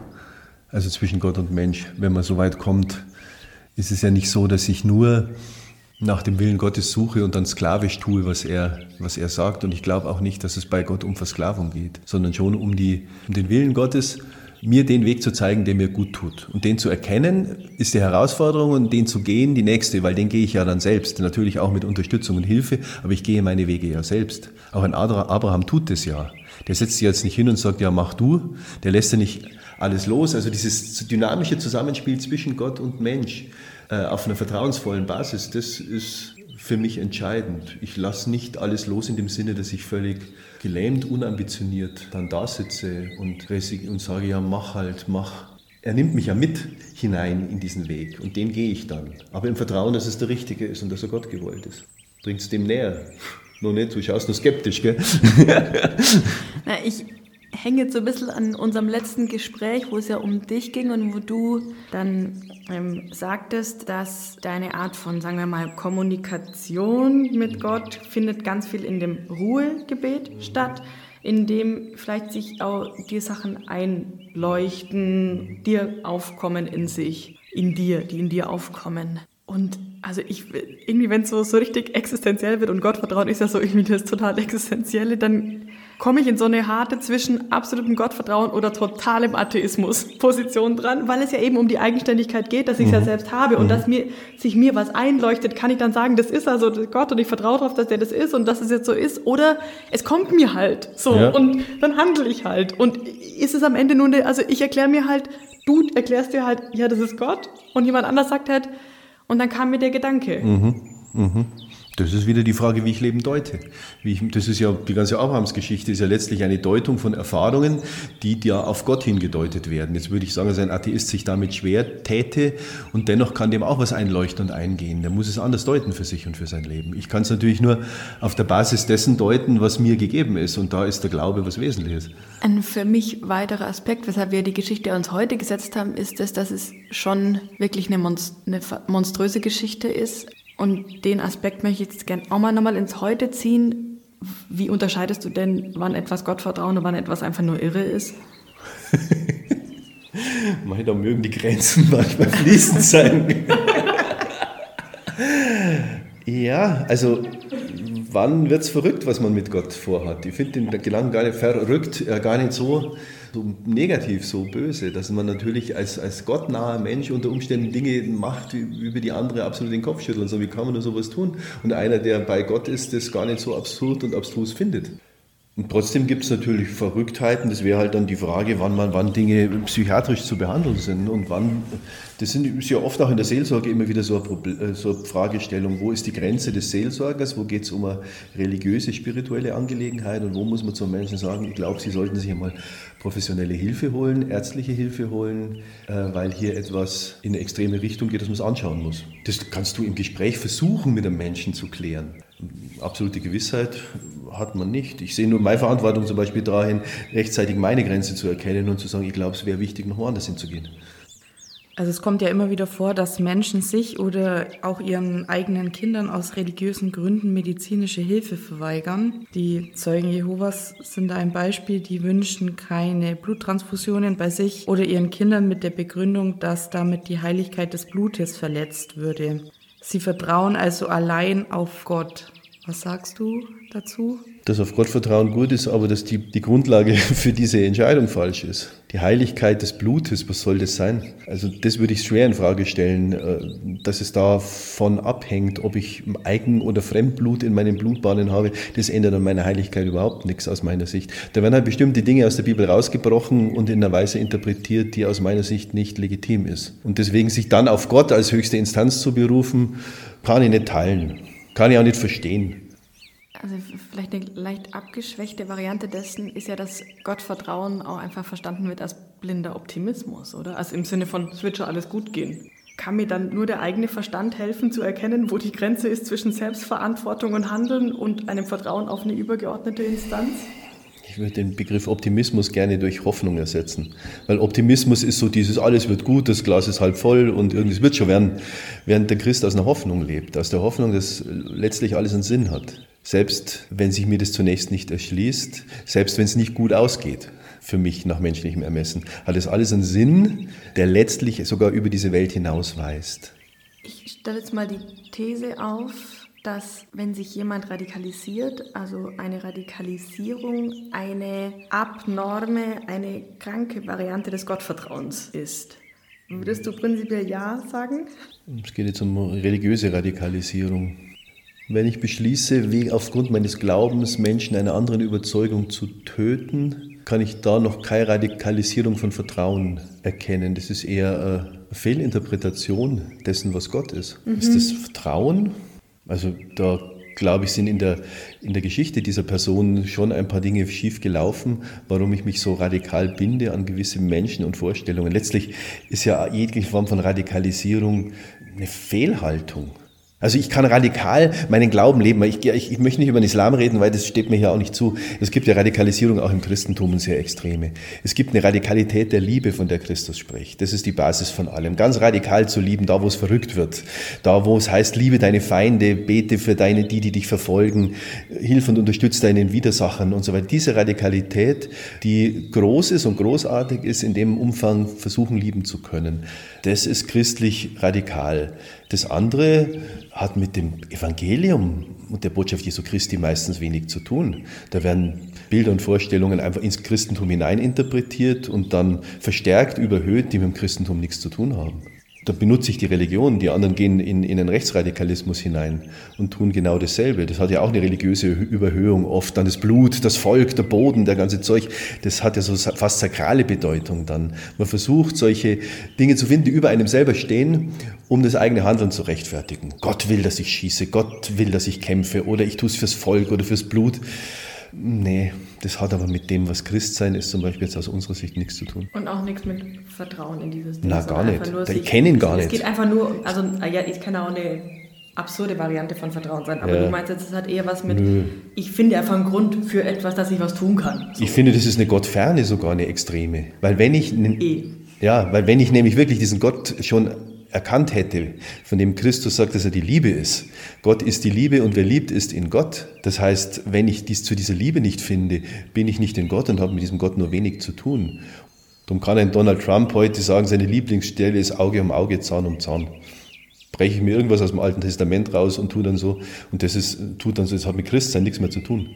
also zwischen Gott und Mensch. Wenn man so weit kommt, ist es ja nicht so, dass ich nur nach dem Willen Gottes suche und dann sklavisch tue, was er, was er sagt. Und ich glaube auch nicht, dass es bei Gott um Versklavung geht, sondern schon um, die, um den Willen Gottes, mir den Weg zu zeigen, der mir gut tut. Und den zu erkennen, ist die Herausforderung und den zu gehen, die nächste, weil den gehe ich ja dann selbst. Natürlich auch mit Unterstützung und Hilfe, aber ich gehe meine Wege ja selbst. Auch ein Abraham tut das ja. Der setzt sich jetzt nicht hin und sagt, ja, mach du. Der lässt ja nicht alles los. Also dieses dynamische Zusammenspiel zwischen Gott und Mensch äh, auf einer vertrauensvollen Basis, das ist für mich entscheidend. Ich lasse nicht alles los in dem Sinne, dass ich völlig gelähmt, unambitioniert dann da sitze und, und sage, ja, mach halt, mach. Er nimmt mich ja mit hinein in diesen Weg und den gehe ich dann. Aber im Vertrauen, dass es der Richtige ist und dass er Gott gewollt ist. Bringt es dem näher. Nur nicht, du schaust nur skeptisch, gell? Na, ich hänge jetzt so ein bisschen an unserem letzten Gespräch, wo es ja um dich ging und wo du dann ähm, sagtest, dass deine Art von, sagen wir mal, Kommunikation mit Gott findet ganz viel in dem Ruhegebet statt, in dem vielleicht sich auch die Sachen einleuchten, dir aufkommen in sich, in dir, die in dir aufkommen. Und also ich irgendwie, wenn es so, so richtig existenziell wird und Gottvertrauen ist ja so irgendwie das total Existenzielle, dann komme ich in so eine harte zwischen absolutem Gottvertrauen oder totalem Atheismus Position dran, weil es ja eben um die Eigenständigkeit geht, dass ich es mhm. ja selbst habe und mhm. dass mir, sich mir was einleuchtet, kann ich dann sagen, das ist also Gott und ich vertraue darauf, dass der das ist und dass es jetzt so ist oder es kommt mir halt so ja. und dann handle ich halt und ist es am Ende eine, also ich erkläre mir halt, du erklärst dir halt, ja, das ist Gott und jemand anders sagt halt, und dann kam mir der Gedanke. Mhm. Mhm. Das ist wieder die Frage, wie ich Leben deute. Ich, das ist ja, die ganze Abrahamsgeschichte ist ja letztlich eine Deutung von Erfahrungen, die ja auf Gott hingedeutet werden. Jetzt würde ich sagen, dass ein Atheist sich damit schwer täte und dennoch kann dem auch was einleuchten und eingehen. Der muss es anders deuten für sich und für sein Leben. Ich kann es natürlich nur auf der Basis dessen deuten, was mir gegeben ist und da ist der Glaube was Wesentliches. Ein für mich weiterer Aspekt, weshalb wir die Geschichte uns heute gesetzt haben, ist es, dass es schon wirklich eine, Monst eine monströse Geschichte ist und den Aspekt möchte ich jetzt gerne auch mal nochmal ins Heute ziehen. Wie unterscheidest du denn, wann etwas Gottvertrauen und wann etwas einfach nur irre ist? Mei, da mögen die Grenzen manchmal fließend sein. ja, also wann wird es verrückt, was man mit Gott vorhat? Ich finde den Gedanken gar nicht verrückt, äh, gar nicht so so negativ, so böse, dass man natürlich als, als gottnaher Mensch unter Umständen Dinge macht, über die andere absolut den Kopf schütteln. So, wie kann man nur sowas tun? Und einer, der bei Gott ist, das gar nicht so absurd und abstrus findet. Und trotzdem gibt es natürlich Verrücktheiten. Das wäre halt dann die Frage, wann man, wann Dinge psychiatrisch zu behandeln sind und wann. Das sind, ist ja oft auch in der Seelsorge immer wieder so eine, äh, so eine Fragestellung. Wo ist die Grenze des Seelsorgers? Wo geht es um eine religiöse, spirituelle Angelegenheit? Und wo muss man zum Menschen sagen, ich glaube, sie sollten sich einmal professionelle Hilfe holen, ärztliche Hilfe holen, äh, weil hier etwas in eine extreme Richtung geht, das man es anschauen muss. Das kannst du im Gespräch versuchen, mit einem Menschen zu klären. Absolute Gewissheit hat man nicht. Ich sehe nur meine Verantwortung zum Beispiel dahin, rechtzeitig meine Grenze zu erkennen und zu sagen, ich glaube, es wäre wichtig, noch woanders hinzugehen. Also es kommt ja immer wieder vor, dass Menschen sich oder auch ihren eigenen Kindern aus religiösen Gründen medizinische Hilfe verweigern. Die Zeugen Jehovas sind ein Beispiel, die wünschen keine Bluttransfusionen bei sich oder ihren Kindern mit der Begründung, dass damit die Heiligkeit des Blutes verletzt würde. Sie vertrauen also allein auf Gott. Was sagst du dazu? Dass auf Gott vertrauen gut ist, aber dass die, die Grundlage für diese Entscheidung falsch ist. Die Heiligkeit des Blutes, was soll das sein? Also das würde ich schwer in Frage stellen, äh, dass es davon abhängt, ob ich Eigen- oder Fremdblut in meinen Blutbahnen habe. Das ändert an meiner Heiligkeit überhaupt nichts aus meiner Sicht. Da werden halt bestimmte Dinge aus der Bibel rausgebrochen und in einer Weise interpretiert, die aus meiner Sicht nicht legitim ist. Und deswegen sich dann auf Gott als höchste Instanz zu berufen, kann ich nicht teilen. Kann ich auch nicht verstehen. Also vielleicht eine leicht abgeschwächte Variante dessen ist ja, dass Gottvertrauen auch einfach verstanden wird als blinder Optimismus, oder? Also im Sinne von, es wird schon alles gut gehen. Kann mir dann nur der eigene Verstand helfen zu erkennen, wo die Grenze ist zwischen Selbstverantwortung und Handeln und einem Vertrauen auf eine übergeordnete Instanz? Ich würde den Begriff Optimismus gerne durch Hoffnung ersetzen. Weil Optimismus ist so dieses, alles wird gut, das Glas ist halb voll und irgendwas wird schon werden, während der Christ aus einer Hoffnung lebt. Aus der Hoffnung, dass letztlich alles einen Sinn hat. Selbst wenn sich mir das zunächst nicht erschließt, selbst wenn es nicht gut ausgeht, für mich nach menschlichem Ermessen, hat es alles einen Sinn, der letztlich sogar über diese Welt hinausweist. Ich stelle jetzt mal die These auf, dass wenn sich jemand radikalisiert, also eine Radikalisierung eine abnorme, eine kranke Variante des Gottvertrauens ist. Würdest du prinzipiell ja sagen? Es geht jetzt um religiöse Radikalisierung. Wenn ich beschließe, wie aufgrund meines Glaubens Menschen einer anderen Überzeugung zu töten, kann ich da noch keine Radikalisierung von Vertrauen erkennen. Das ist eher eine Fehlinterpretation dessen, was Gott ist. Mhm. Ist das Vertrauen? Also da glaube ich, sind in der, in der Geschichte dieser Person schon ein paar Dinge schief gelaufen, warum ich mich so radikal binde an gewisse Menschen und Vorstellungen. Letztlich ist ja jegliche Form von Radikalisierung eine Fehlhaltung. Also ich kann radikal meinen Glauben leben. Ich, ich, ich, möchte nicht über den Islam reden, weil das steht mir hier auch nicht zu. Es gibt ja Radikalisierung auch im Christentum und sehr extreme. Es gibt eine Radikalität der Liebe, von der Christus spricht. Das ist die Basis von allem. Ganz radikal zu lieben, da wo es verrückt wird. Da wo es heißt, liebe deine Feinde, bete für deine, die, die dich verfolgen, hilf und unterstütze deinen Widersachern und so weiter. Diese Radikalität, die groß ist und großartig ist, in dem Umfang versuchen lieben zu können. Das ist christlich radikal. Das andere hat mit dem Evangelium und der Botschaft Jesu Christi meistens wenig zu tun. Da werden Bilder und Vorstellungen einfach ins Christentum hineininterpretiert und dann verstärkt, überhöht, die mit dem Christentum nichts zu tun haben da benutze ich die Religion, die anderen gehen in, in einen Rechtsradikalismus hinein und tun genau dasselbe. Das hat ja auch eine religiöse Überhöhung oft. Dann das Blut, das Volk, der Boden, der ganze Zeug, das hat ja so fast sakrale Bedeutung dann. Man versucht, solche Dinge zu finden, die über einem selber stehen, um das eigene Handeln zu rechtfertigen. Gott will, dass ich schieße, Gott will, dass ich kämpfe oder ich tue es fürs Volk oder fürs Blut. Nee, das hat aber mit dem, was Christsein ist, zum Beispiel jetzt aus unserer Sicht nichts zu tun. Und auch nichts mit Vertrauen in dieses Ding. Na, gar nicht. ich kenne ihn gar nicht. Es geht einfach nur, also ja, ich kann auch eine absurde Variante von Vertrauen sein, aber ja. du meinst jetzt, es hat eher was mit, Nö. ich finde einfach einen Grund für etwas, dass ich was tun kann. So. Ich finde, das ist eine Gottferne sogar eine extreme. Weil wenn ich... E. Ja, weil wenn ich nämlich wirklich diesen Gott schon erkannt hätte, von dem Christus sagt, dass er die Liebe ist. Gott ist die Liebe und wer liebt, ist in Gott. Das heißt, wenn ich dies zu dieser Liebe nicht finde, bin ich nicht in Gott und habe mit diesem Gott nur wenig zu tun. Darum kann ein Donald Trump heute sagen, seine Lieblingsstelle ist Auge um Auge, Zahn um Zahn. Breche ich mir irgendwas aus dem Alten Testament raus und tue dann so, und das ist, tut dann so, das hat mit Christsein nichts mehr zu tun.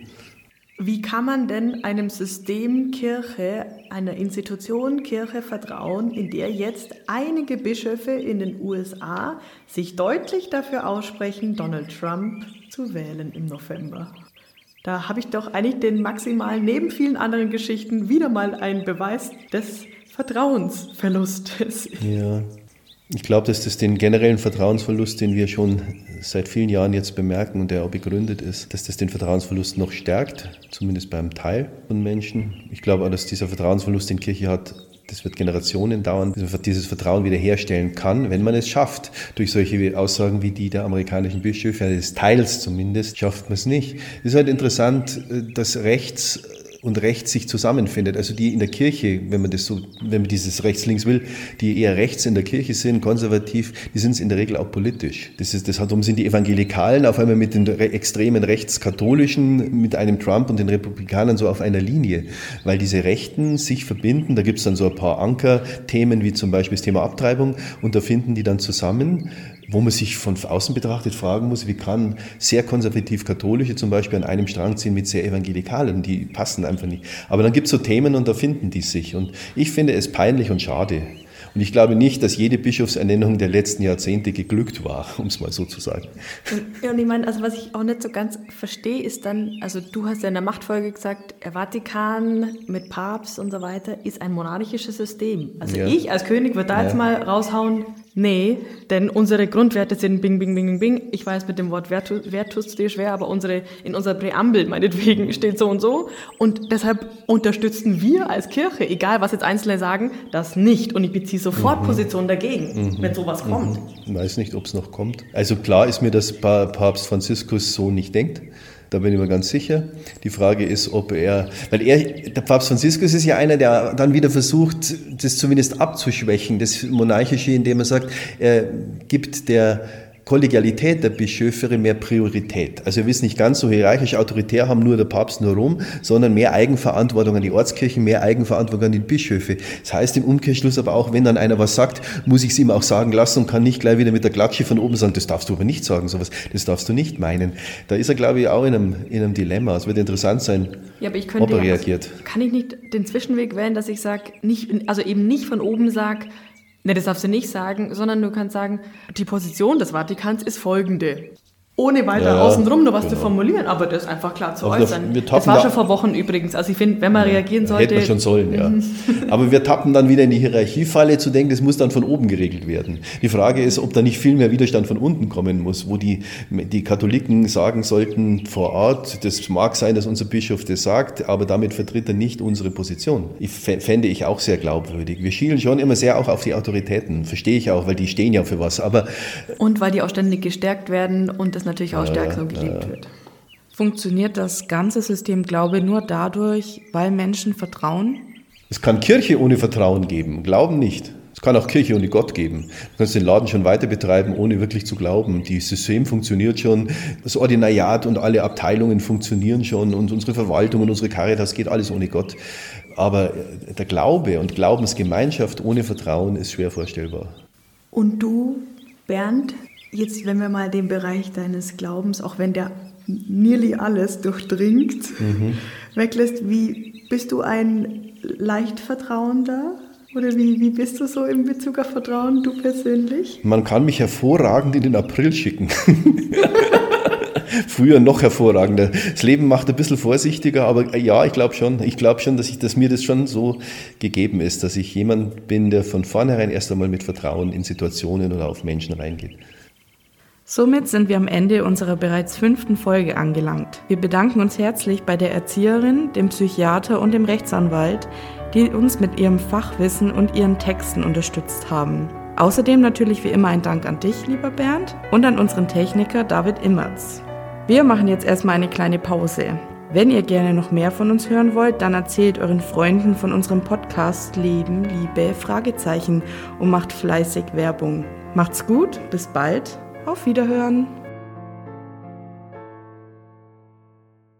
Wie kann man denn einem System Kirche, einer Institution Kirche vertrauen, in der jetzt einige Bischöfe in den USA sich deutlich dafür aussprechen, Donald Trump zu wählen im November? Da habe ich doch eigentlich den maximalen, neben vielen anderen Geschichten, wieder mal einen Beweis des Vertrauensverlustes. Ja, ich glaube, dass das den generellen Vertrauensverlust, den wir schon seit vielen Jahren jetzt bemerken und der auch begründet ist, dass das den Vertrauensverlust noch stärkt, zumindest beim Teil von Menschen. Ich glaube auch, dass dieser Vertrauensverlust, den Kirche hat, das wird Generationen dauern, bis man dieses Vertrauen wiederherstellen kann, wenn man es schafft. Durch solche Aussagen wie die der amerikanischen Bischöfe, des Teils zumindest, schafft man es nicht. Es ist halt interessant, äh, dass rechts und rechts sich zusammenfindet. Also die in der Kirche, wenn man das so, wenn man dieses rechts-links will, die eher rechts in der Kirche sind, konservativ, die sind es in der Regel auch politisch. Das ist, das hat, darum sind die Evangelikalen auf einmal mit den extremen Rechtskatholischen, mit einem Trump und den Republikanern so auf einer Linie, weil diese Rechten sich verbinden. Da gibt es dann so ein paar Ankerthemen, wie zum Beispiel das Thema Abtreibung, und da finden die dann zusammen wo man sich von außen betrachtet fragen muss, wie kann sehr konservativ-katholische zum Beispiel an einem Strang ziehen mit sehr evangelikalen, die passen einfach nicht. Aber dann gibt es so Themen und da finden die sich. Und ich finde es peinlich und schade. Und ich glaube nicht, dass jede Bischofsernennung der letzten Jahrzehnte geglückt war, um es mal so zu sagen. Ja, und ich meine, also was ich auch nicht so ganz verstehe, ist dann, also du hast ja in der Machtfolge gesagt, der Vatikan mit Papst und so weiter ist ein monarchisches System. Also ja. ich als König würde da ja. jetzt mal raushauen, Nee, denn unsere Grundwerte sind Bing, Bing, Bing, Bing, Bing. Ich weiß, mit dem Wort Wert, Wert tust du dir schwer, aber unsere, in unserer Präambel meinetwegen steht so und so. Und deshalb unterstützen wir als Kirche, egal was jetzt Einzelne sagen, das nicht. Und ich beziehe sofort mhm. Position dagegen, mhm. wenn sowas kommt. Ich mhm. weiß nicht, ob es noch kommt. Also klar ist mir, dass Papst Franziskus so nicht denkt. Da bin ich mir ganz sicher. Die Frage ist, ob er, weil er, der Papst Franziskus ist ja einer, der dann wieder versucht, das zumindest abzuschwächen, das Monarchische, indem er sagt, er gibt der Kollegialität der Bischöfe mehr Priorität. Also wir wissen nicht ganz so hierarchisch autoritär haben nur der Papst nur Rom, sondern mehr Eigenverantwortung an die Ortskirchen, mehr Eigenverantwortung an die Bischöfe. Das heißt im Umkehrschluss aber auch, wenn dann einer was sagt, muss ich es ihm auch sagen lassen und kann nicht gleich wieder mit der Klatsche von oben sagen, das darfst du aber nicht sagen, sowas, das darfst du nicht meinen. Da ist er, glaube ich, auch in einem, in einem Dilemma. Es wird interessant sein, ja, aber ich könnte, ob er reagiert. Also, kann ich nicht den Zwischenweg wählen, dass ich sage, nicht, also eben nicht von oben sage, Ne, das darfst du nicht sagen, sondern du kannst sagen, die Position des Vatikans ist folgende. Ohne weiter Ja, außenrum noch was genau. zu formulieren, aber das einfach klar zu Aber da- äußern. wir das war da- schon vor Wochen übrigens. Also ich finde, wenn man reagieren sollte, Hätte man schon sollen, ja. Aber wir tappen dann wieder in die Hierarchiefalle zu denken, das muss dann von oben geregelt werden. Die Frage ist, ob da nicht viel mehr Widerstand von unten kommen muss, wo die, die Katholiken sagen sollten vor Ort, das mag sein, dass unser Bischof das sagt, aber damit vertritt er nicht unsere Position. Ich fä- fände ich auch sehr glaubwürdig. Wir schielen schon immer sehr auch auf die Autoritäten, verstehe ich auch, weil die stehen ja für was. Aber und weil die auch ständig gestärkt werden und das natürlich auch stärker so gelebt wird. Funktioniert das ganze System Glaube nur dadurch, weil Menschen vertrauen? Es kann Kirche ohne Vertrauen geben, Glauben nicht. Es kann auch Kirche ohne Gott geben. Du kannst den Laden schon weiter betreiben, ohne wirklich zu glauben. Das System funktioniert schon, das Ordinariat und alle Abteilungen funktionieren schon und unsere Verwaltung und unsere Caritas geht alles ohne Gott. Aber der Glaube und Glaubensgemeinschaft ohne Vertrauen ist schwer vorstellbar. Und du, Bernd, jetzt wenn wir mal den Bereich deines Glaubens, auch wenn der nearly alles durchdringt, weglässt, wie bist du ein leicht Vertrauender? Oder wie, wie bist du so in Bezug auf Vertrauen, du persönlich? Man kann mich hervorragend in den April schicken. Früher noch hervorragender. Das Leben macht ein bisschen vorsichtiger, aber ja, ich glaube schon. Ich glaube schon, dass, ich, dass mir das schon so gegeben ist, dass ich jemand bin, der von vornherein erst einmal mit Vertrauen in Situationen oder auf Menschen reingeht. Somit sind wir am Ende unserer bereits fünften Folge angelangt. Wir bedanken uns herzlich bei der Erzieherin, dem Psychiater und dem Rechtsanwalt, die uns mit ihrem Fachwissen und ihren Texten unterstützt haben. Außerdem natürlich wie immer ein Dank an dich, lieber Bernd, und an unseren Techniker David Immerz. Wir machen jetzt erstmal eine kleine Pause. Wenn ihr gerne noch mehr von uns hören wollt, dann erzählt euren Freunden von unserem Podcast Leben, Liebe, Fragezeichen und macht fleißig Werbung. Macht's gut, bis bald, auf Wiederhören.